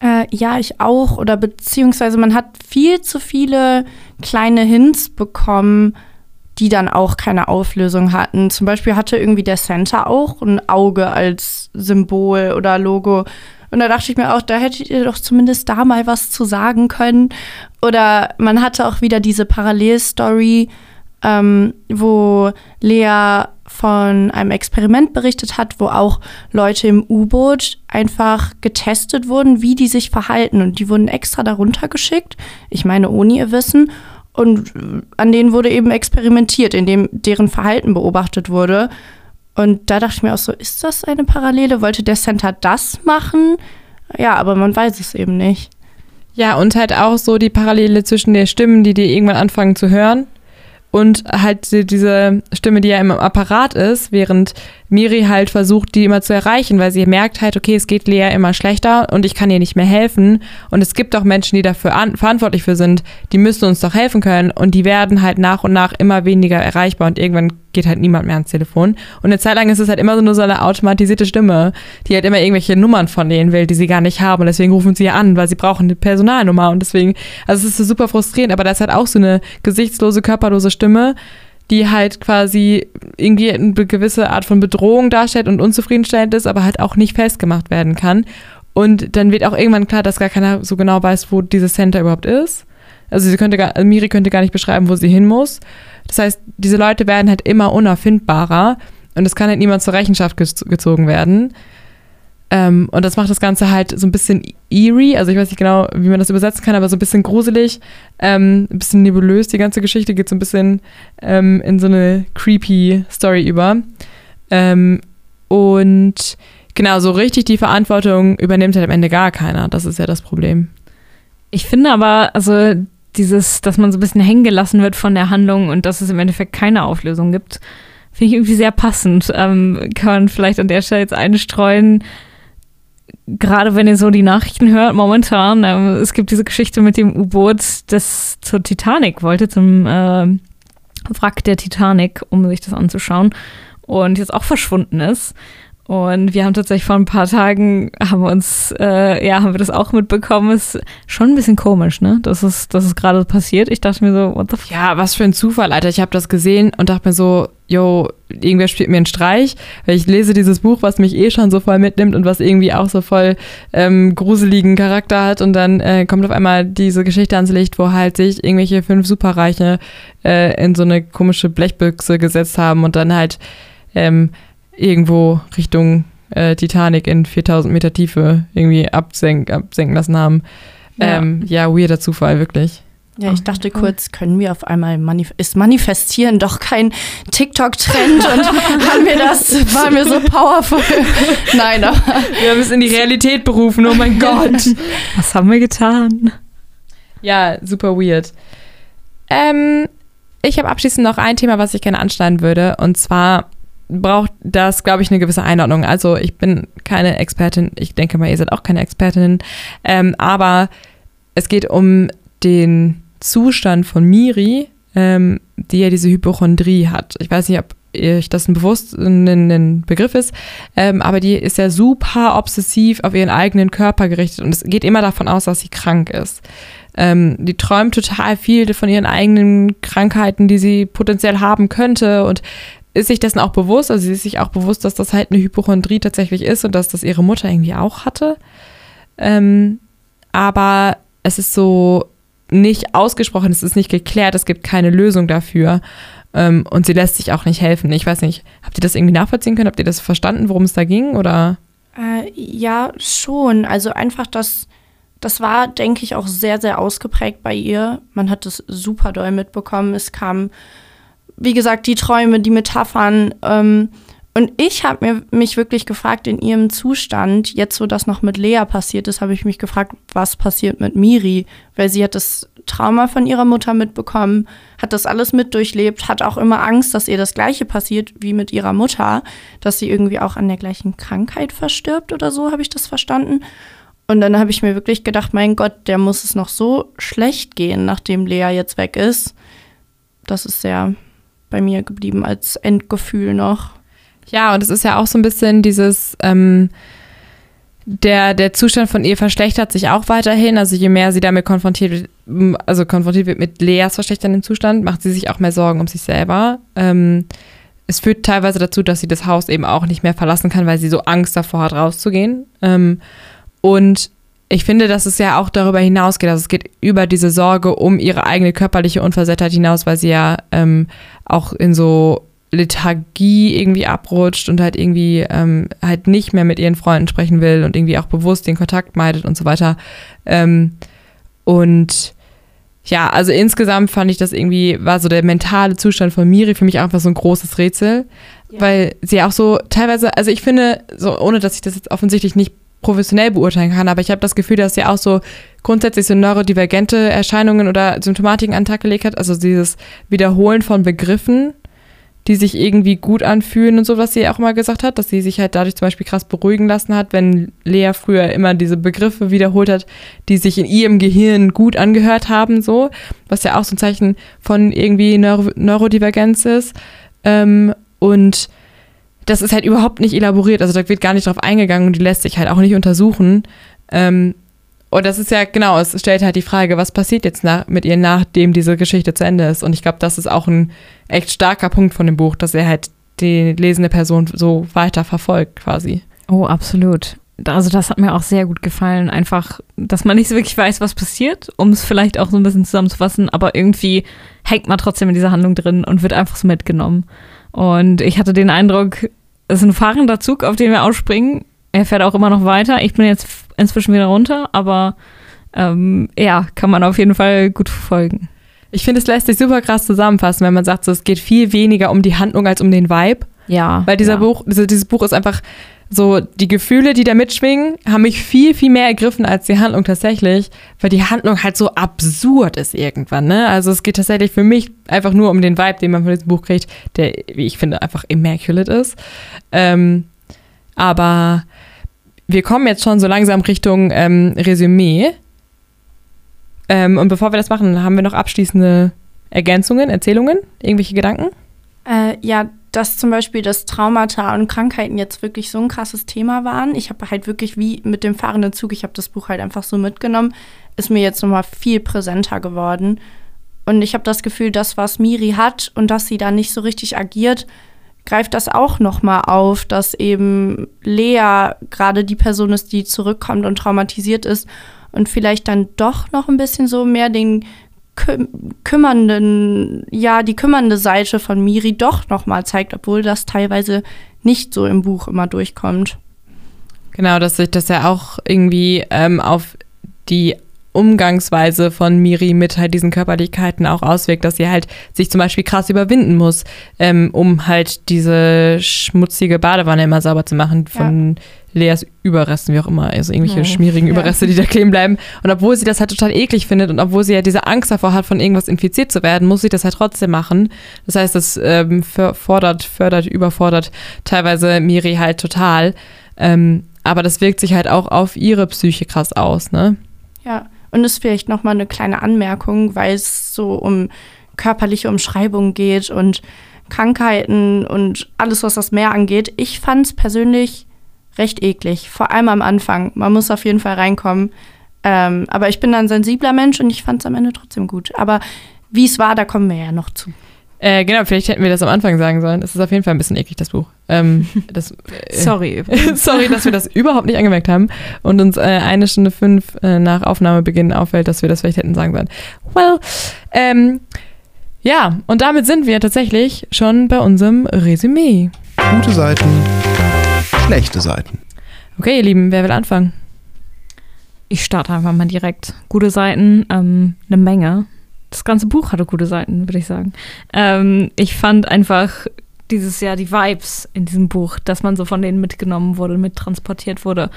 Speaker 2: Äh, ja, ich auch. Oder beziehungsweise man hat viel zu viele kleine Hints bekommen, die dann auch keine Auflösung hatten. Zum Beispiel hatte irgendwie der Center auch ein Auge als Symbol oder Logo. Und da dachte ich mir auch, da hättet ihr doch zumindest da mal was zu sagen können. Oder man hatte auch wieder diese Parallelstory, ähm, wo Lea von einem Experiment berichtet hat, wo auch Leute im U-Boot einfach getestet wurden, wie die sich verhalten. Und die wurden extra darunter geschickt, ich meine ohne ihr Wissen. Und an denen wurde eben experimentiert, indem deren Verhalten beobachtet wurde. Und da dachte ich mir auch so, ist das eine Parallele? Wollte der Center das machen? Ja, aber man weiß es eben nicht.
Speaker 3: Ja, und halt auch so die Parallele zwischen den Stimmen, die die irgendwann anfangen zu hören und halt diese Stimme, die ja im Apparat ist, während Miri halt versucht, die immer zu erreichen, weil sie merkt halt, okay, es geht Lea immer schlechter und ich kann ihr nicht mehr helfen. Und es gibt auch Menschen, die dafür verantwortlich für sind, die müssen uns doch helfen können und die werden halt nach und nach immer weniger erreichbar und irgendwann geht halt niemand mehr ans Telefon. Und eine Zeit lang ist es halt immer so nur so eine automatisierte Stimme, die halt immer irgendwelche Nummern von denen will, die sie gar nicht haben. Und deswegen rufen sie ja an, weil sie brauchen eine Personalnummer. Und deswegen, also es ist so super frustrierend, aber das ist halt auch so eine gesichtslose, körperlose Stimme, die halt quasi irgendwie eine gewisse Art von Bedrohung darstellt und unzufriedenstellend ist, aber halt auch nicht festgemacht werden kann. Und dann wird auch irgendwann klar, dass gar keiner so genau weiß, wo dieses Center überhaupt ist. Also sie könnte gar, Miri könnte gar nicht beschreiben, wo sie hin muss. Das heißt, diese Leute werden halt immer unerfindbarer und es kann halt niemand zur Rechenschaft gezogen werden. Ähm, und das macht das Ganze halt so ein bisschen eerie, also ich weiß nicht genau, wie man das übersetzen kann, aber so ein bisschen gruselig, ähm, ein bisschen nebulös. Die ganze Geschichte geht so ein bisschen ähm, in so eine creepy Story über. Ähm, und genau, so richtig die Verantwortung übernimmt halt am Ende gar keiner. Das ist ja das Problem.
Speaker 4: Ich finde aber, also dieses, dass man so ein bisschen hängen gelassen wird von der Handlung und dass es im Endeffekt keine Auflösung gibt, finde ich irgendwie sehr passend. Ähm, kann man vielleicht an der Stelle jetzt einstreuen, gerade wenn ihr so die Nachrichten hört, momentan, ähm, es gibt diese Geschichte mit dem U-Boot, das zur Titanic wollte, zum äh, Wrack der Titanic, um sich das anzuschauen und jetzt auch verschwunden ist. Und wir haben tatsächlich vor ein paar Tagen haben wir uns, äh, ja, haben wir das auch mitbekommen. Ist schon ein bisschen komisch, ne? Das ist, das ist gerade passiert. Ich dachte mir so, what the
Speaker 3: f Ja, was für ein Zufall, Alter. Ich habe das gesehen und dachte mir so, yo, irgendwer spielt mir einen Streich, weil ich lese dieses Buch, was mich eh schon so voll mitnimmt und was irgendwie auch so voll ähm, gruseligen Charakter hat und dann äh, kommt auf einmal diese Geschichte ans Licht, wo halt sich irgendwelche fünf Superreiche äh, in so eine komische Blechbüchse gesetzt haben und dann halt ähm, irgendwo Richtung äh, Titanic in 4000 Meter Tiefe irgendwie absenk, absenken lassen haben. Ja. Ähm, ja, weirder Zufall, wirklich.
Speaker 2: Ja, ich dachte kurz, können wir auf einmal manif ist manifestieren doch kein TikTok-Trend und haben wir das, war mir so powerful. Nein, aber.
Speaker 3: Wir haben es in die Realität berufen, oh mein Gott.
Speaker 4: Was haben wir getan?
Speaker 3: Ja, super weird. Ähm, ich habe abschließend noch ein Thema, was ich gerne anschneiden würde. Und zwar braucht das, glaube ich, eine gewisse Einordnung. Also ich bin keine Expertin, ich denke mal, ihr seid auch keine Expertin, ähm, aber es geht um den Zustand von Miri, ähm, die ja diese Hypochondrie hat. Ich weiß nicht, ob euch das ein bewusst ein Begriff ist, ähm, aber die ist ja super obsessiv auf ihren eigenen Körper gerichtet und es geht immer davon aus, dass sie krank ist. Ähm, die träumt total viel von ihren eigenen Krankheiten, die sie potenziell haben könnte und ist sich dessen auch bewusst, also sie ist sich auch bewusst, dass das halt eine Hypochondrie tatsächlich ist und dass das ihre Mutter irgendwie auch hatte. Ähm, aber es ist so nicht ausgesprochen, es ist nicht geklärt, es gibt keine Lösung dafür. Ähm, und sie lässt sich auch nicht helfen. Ich weiß nicht, habt ihr das irgendwie nachvollziehen können? Habt ihr das verstanden, worum es da ging? Oder?
Speaker 2: Äh, ja, schon. Also einfach das, das war, denke ich, auch sehr, sehr ausgeprägt bei ihr. Man hat es super doll mitbekommen. Es kamen, wie gesagt, die Träume, die Metaphern. Ähm, und ich habe mich wirklich gefragt, in ihrem Zustand, jetzt wo das noch mit Lea passiert ist, habe ich mich gefragt, was passiert mit Miri? Weil sie hat das Trauma von ihrer Mutter mitbekommen, hat das alles mit durchlebt, hat auch immer Angst, dass ihr das Gleiche passiert wie mit ihrer Mutter, dass sie irgendwie auch an der gleichen Krankheit verstirbt oder so, habe ich das verstanden. Und dann habe ich mir wirklich gedacht, mein Gott, der muss es noch so schlecht gehen, nachdem Lea jetzt weg ist. Das ist sehr bei mir geblieben als Endgefühl noch.
Speaker 3: Ja, und es ist ja auch so ein bisschen dieses, ähm, der, der Zustand von ihr verschlechtert sich auch weiterhin. Also je mehr sie damit konfrontiert wird, also konfrontiert wird mit Leas verschlechternden Zustand, macht sie sich auch mehr Sorgen um sich selber. Ähm, es führt teilweise dazu, dass sie das Haus eben auch nicht mehr verlassen kann, weil sie so Angst davor hat, rauszugehen. Ähm, und ich finde, dass es ja auch darüber hinausgeht. Also es geht über diese Sorge um ihre eigene körperliche Unversehrtheit hinaus, weil sie ja ähm, auch in so Lethargie irgendwie abrutscht und halt irgendwie ähm, halt nicht mehr mit ihren Freunden sprechen will und irgendwie auch bewusst den Kontakt meidet und so weiter. Ähm, und ja, also insgesamt fand ich das irgendwie, war so der mentale Zustand von Miri für mich einfach so ein großes Rätsel, ja. weil sie auch so teilweise, also ich finde, so ohne dass ich das jetzt offensichtlich nicht professionell beurteilen kann, aber ich habe das Gefühl, dass sie auch so grundsätzlich so neurodivergente Erscheinungen oder Symptomatiken an den Tag gelegt hat, also dieses Wiederholen von Begriffen die sich irgendwie gut anfühlen und so, was sie auch immer gesagt hat, dass sie sich halt dadurch zum Beispiel krass beruhigen lassen hat, wenn Lea früher immer diese Begriffe wiederholt hat, die sich in ihrem Gehirn gut angehört haben, so, was ja auch so ein Zeichen von irgendwie Neuro Neurodivergenz ist. Ähm, und das ist halt überhaupt nicht elaboriert, also da wird gar nicht drauf eingegangen und die lässt sich halt auch nicht untersuchen. Ähm, und das ist ja, genau, es stellt halt die Frage, was passiert jetzt nach, mit ihr, nachdem diese Geschichte zu Ende ist. Und ich glaube, das ist auch ein echt starker Punkt von dem Buch, dass er halt die lesende Person so weiter verfolgt quasi.
Speaker 4: Oh, absolut. Also das hat mir auch sehr gut gefallen. Einfach, dass man nicht so wirklich weiß, was passiert, um es vielleicht auch so ein bisschen zusammenzufassen, aber irgendwie hängt man trotzdem in dieser Handlung drin und wird einfach so mitgenommen. Und ich hatte den Eindruck, es ist ein fahrender Zug, auf den wir ausspringen. Er fährt auch immer noch weiter. Ich bin jetzt inzwischen wieder runter, aber ähm, ja, kann man auf jeden Fall gut verfolgen.
Speaker 3: Ich finde, es lässt sich super krass zusammenfassen, wenn man sagt, so, es geht viel weniger um die Handlung als um den Vibe.
Speaker 4: Ja.
Speaker 3: Weil dieser
Speaker 4: ja.
Speaker 3: Buch, dieses Buch ist einfach so, die Gefühle, die da mitschwingen, haben mich viel, viel mehr ergriffen als die Handlung tatsächlich, weil die Handlung halt so absurd ist irgendwann, ne? Also es geht tatsächlich für mich einfach nur um den Vibe, den man von diesem Buch kriegt, der, wie ich finde, einfach immaculate ist. Ähm, aber wir kommen jetzt schon so langsam Richtung ähm, Resümee. Ähm, und bevor wir das machen, haben wir noch abschließende Ergänzungen, Erzählungen, irgendwelche Gedanken?
Speaker 2: Äh, ja, dass zum Beispiel das Traumata und Krankheiten jetzt wirklich so ein krasses Thema waren. Ich habe halt wirklich wie mit dem fahrenden Zug, ich habe das Buch halt einfach so mitgenommen, ist mir jetzt nochmal viel präsenter geworden. Und ich habe das Gefühl, das, was Miri hat und dass sie da nicht so richtig agiert, greift das auch nochmal auf, dass eben Lea gerade die Person ist, die zurückkommt und traumatisiert ist und vielleicht dann doch noch ein bisschen so mehr den küm kümmernden, ja, die kümmernde Seite von Miri doch nochmal zeigt, obwohl das teilweise nicht so im Buch immer durchkommt.
Speaker 3: Genau, dass sich das ja auch irgendwie ähm, auf die Umgangsweise von Miri mit halt diesen Körperlichkeiten auch auswirkt, dass sie halt sich zum Beispiel krass überwinden muss, ähm, um halt diese schmutzige Badewanne immer sauber zu machen von ja. Leas Überresten, wie auch immer, also irgendwelche oh, schmierigen ja. Überreste, die da kleben bleiben. Und obwohl sie das halt total eklig findet und obwohl sie ja diese Angst davor hat, von irgendwas infiziert zu werden, muss sie das halt trotzdem machen. Das heißt, das ähm, fordert, fördert, überfordert teilweise Miri halt total. Ähm, aber das wirkt sich halt auch auf ihre Psyche krass aus, ne?
Speaker 2: Ja. Und ist vielleicht nochmal eine kleine Anmerkung, weil es so um körperliche Umschreibungen geht und Krankheiten und alles, was das Meer angeht. Ich fand es persönlich recht eklig, vor allem am Anfang. Man muss auf jeden Fall reinkommen. Ähm, aber ich bin ein sensibler Mensch und ich fand es am Ende trotzdem gut. Aber wie es war, da kommen wir ja noch zu.
Speaker 3: Äh, genau, vielleicht hätten wir das am Anfang sagen sollen. Es ist auf jeden Fall ein bisschen eklig, das Buch. Ähm, das, äh,
Speaker 4: Sorry.
Speaker 3: sorry, dass wir das überhaupt nicht angemerkt haben und uns äh, eine Stunde fünf äh, nach Aufnahmebeginn auffällt, dass wir das vielleicht hätten sagen sollen. Well, ähm, ja, und damit sind wir tatsächlich schon bei unserem Resümee.
Speaker 1: Gute Seiten, schlechte Seiten.
Speaker 3: Okay, ihr Lieben, wer will anfangen?
Speaker 4: Ich starte einfach mal direkt. Gute Seiten, ähm, eine Menge. Das ganze Buch hatte gute Seiten, würde ich sagen. Ähm, ich fand einfach dieses Jahr die Vibes in diesem Buch, dass man so von denen mitgenommen wurde, mittransportiert wurde.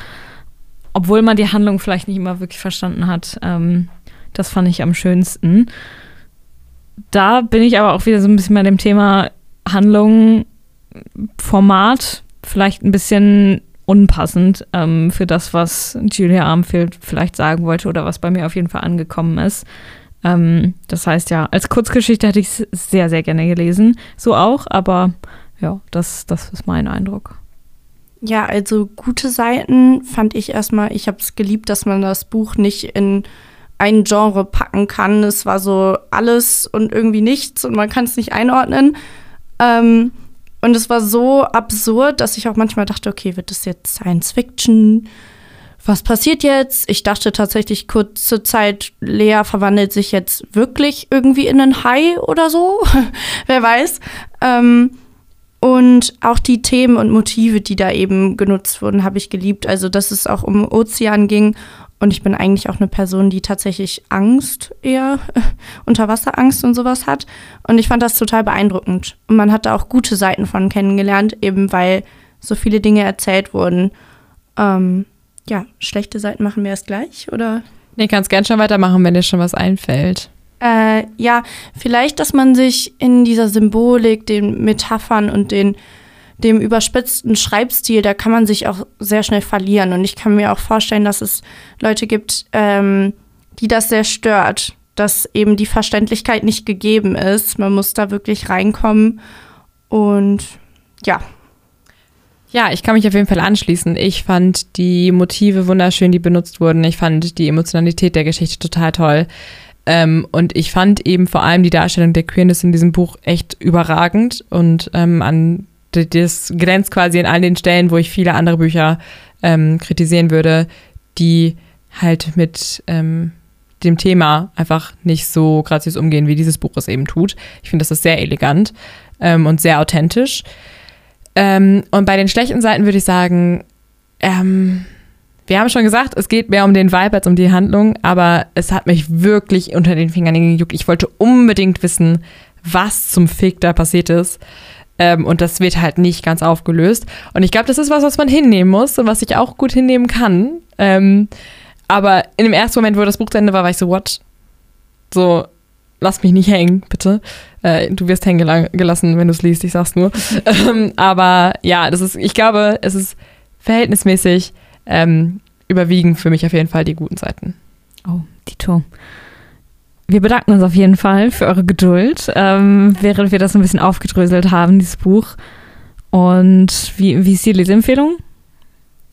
Speaker 4: Obwohl man die Handlung vielleicht nicht immer wirklich verstanden hat. Ähm, das fand ich am schönsten. Da bin ich aber auch wieder so ein bisschen bei dem Thema Handlung, Format, vielleicht ein bisschen unpassend ähm, für das, was Julia Armfield vielleicht sagen wollte oder was bei mir auf jeden Fall angekommen ist. Ähm, das heißt ja, als Kurzgeschichte hätte ich es sehr, sehr gerne gelesen. So auch, aber ja, das, das ist mein Eindruck.
Speaker 2: Ja, also gute Seiten fand ich erstmal, ich habe es geliebt, dass man das Buch nicht in ein Genre packen kann. Es war so alles und irgendwie nichts und man kann es nicht einordnen. Ähm, und es war so absurd, dass ich auch manchmal dachte, okay, wird das jetzt Science Fiction? Was passiert jetzt? Ich dachte tatsächlich kurze Zeit, Lea verwandelt sich jetzt wirklich irgendwie in einen Hai oder so. Wer weiß. Ähm, und auch die Themen und Motive, die da eben genutzt wurden, habe ich geliebt. Also, dass es auch um Ozean ging. Und ich bin eigentlich auch eine Person, die tatsächlich Angst, eher Unterwasserangst und sowas hat. Und ich fand das total beeindruckend. Und man hat da auch gute Seiten von kennengelernt, eben weil so viele Dinge erzählt wurden. Ähm, ja, schlechte Seiten machen wir erst gleich, oder?
Speaker 3: Nee, kannst gern schon weitermachen, wenn dir schon was einfällt.
Speaker 2: Äh, ja, vielleicht, dass man sich in dieser Symbolik, den Metaphern und den, dem überspitzten Schreibstil, da kann man sich auch sehr schnell verlieren. Und ich kann mir auch vorstellen, dass es Leute gibt, ähm, die das sehr stört, dass eben die Verständlichkeit nicht gegeben ist. Man muss da wirklich reinkommen. Und ja,
Speaker 3: Ja, ich kann mich auf jeden Fall anschließen. Ich fand die Motive wunderschön, die benutzt wurden. Ich fand die Emotionalität der Geschichte total toll. Ähm, und ich fand eben vor allem die Darstellung der Queerness in diesem Buch echt überragend. Und ähm, an das glänzt quasi an all den Stellen, wo ich viele andere Bücher ähm, kritisieren würde, die halt mit ähm, dem Thema einfach nicht so graziös umgehen, wie dieses Buch es eben tut. Ich finde, das ist sehr elegant ähm, und sehr authentisch. Ähm, und bei den schlechten Seiten würde ich sagen, ähm, wir haben schon gesagt, es geht mehr um den Vibe als um die Handlung, aber es hat mich wirklich unter den Fingern gejuckt. Ich wollte unbedingt wissen, was zum Fick da passiert ist. Ähm, und das wird halt nicht ganz aufgelöst. Und ich glaube, das ist was, was man hinnehmen muss und was ich auch gut hinnehmen kann. Ähm, aber in dem ersten Moment, wo das Buch zu Ende war, war ich so, what? So, lass mich nicht hängen, bitte. Äh, du wirst hängen gela gelassen, wenn du es liest, ich sag's nur. ähm, aber ja, das ist, ich glaube, es ist verhältnismäßig ähm, überwiegen für mich auf jeden Fall die guten Seiten.
Speaker 4: Oh, Dito. Wir bedanken uns auf jeden Fall für eure Geduld, ähm, während wir das ein bisschen aufgedröselt haben, dieses Buch. Und wie, wie ist die Leseempfehlung?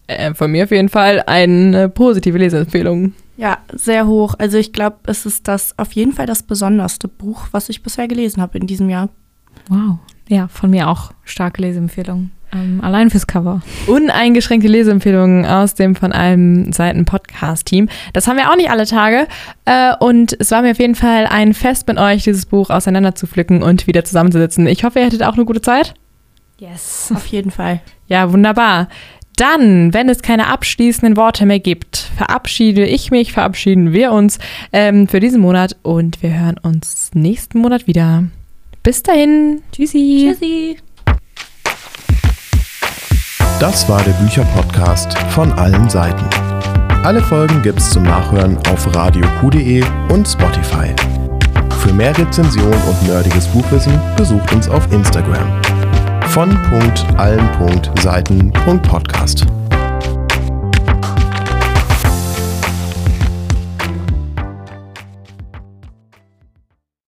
Speaker 3: Äh, von mir auf jeden Fall eine positive Leseempfehlung.
Speaker 2: Ja, sehr hoch. Also ich glaube, es ist das auf jeden Fall das besonderste Buch, was ich bisher gelesen habe in diesem Jahr.
Speaker 4: Wow. Ja, von mir auch starke Leseempfehlung. Ähm, allein fürs Cover.
Speaker 3: Uneingeschränkte Leseempfehlungen aus dem von allen Seiten Podcast-Team. Das haben wir auch nicht alle Tage. Äh, und es war mir auf jeden Fall ein Fest mit euch, dieses Buch auseinander zu pflücken und wieder zusammenzusitzen. Ich hoffe, ihr hattet auch eine gute Zeit.
Speaker 4: Yes.
Speaker 2: Auf jeden Fall.
Speaker 3: Ja, wunderbar. Dann, wenn es keine abschließenden Worte mehr gibt, verabschiede ich mich, verabschieden wir uns ähm, für diesen Monat und wir hören uns nächsten Monat wieder. Bis dahin. Tschüssi.
Speaker 2: Tschüssi.
Speaker 1: Das war der Bücherpodcast von allen Seiten. Alle Folgen gibt's zum Nachhören auf radioq.de und Spotify. Für mehr Rezension und nerdiges Buchwissen besucht uns auf Instagram. von.allen.seiten.podcast.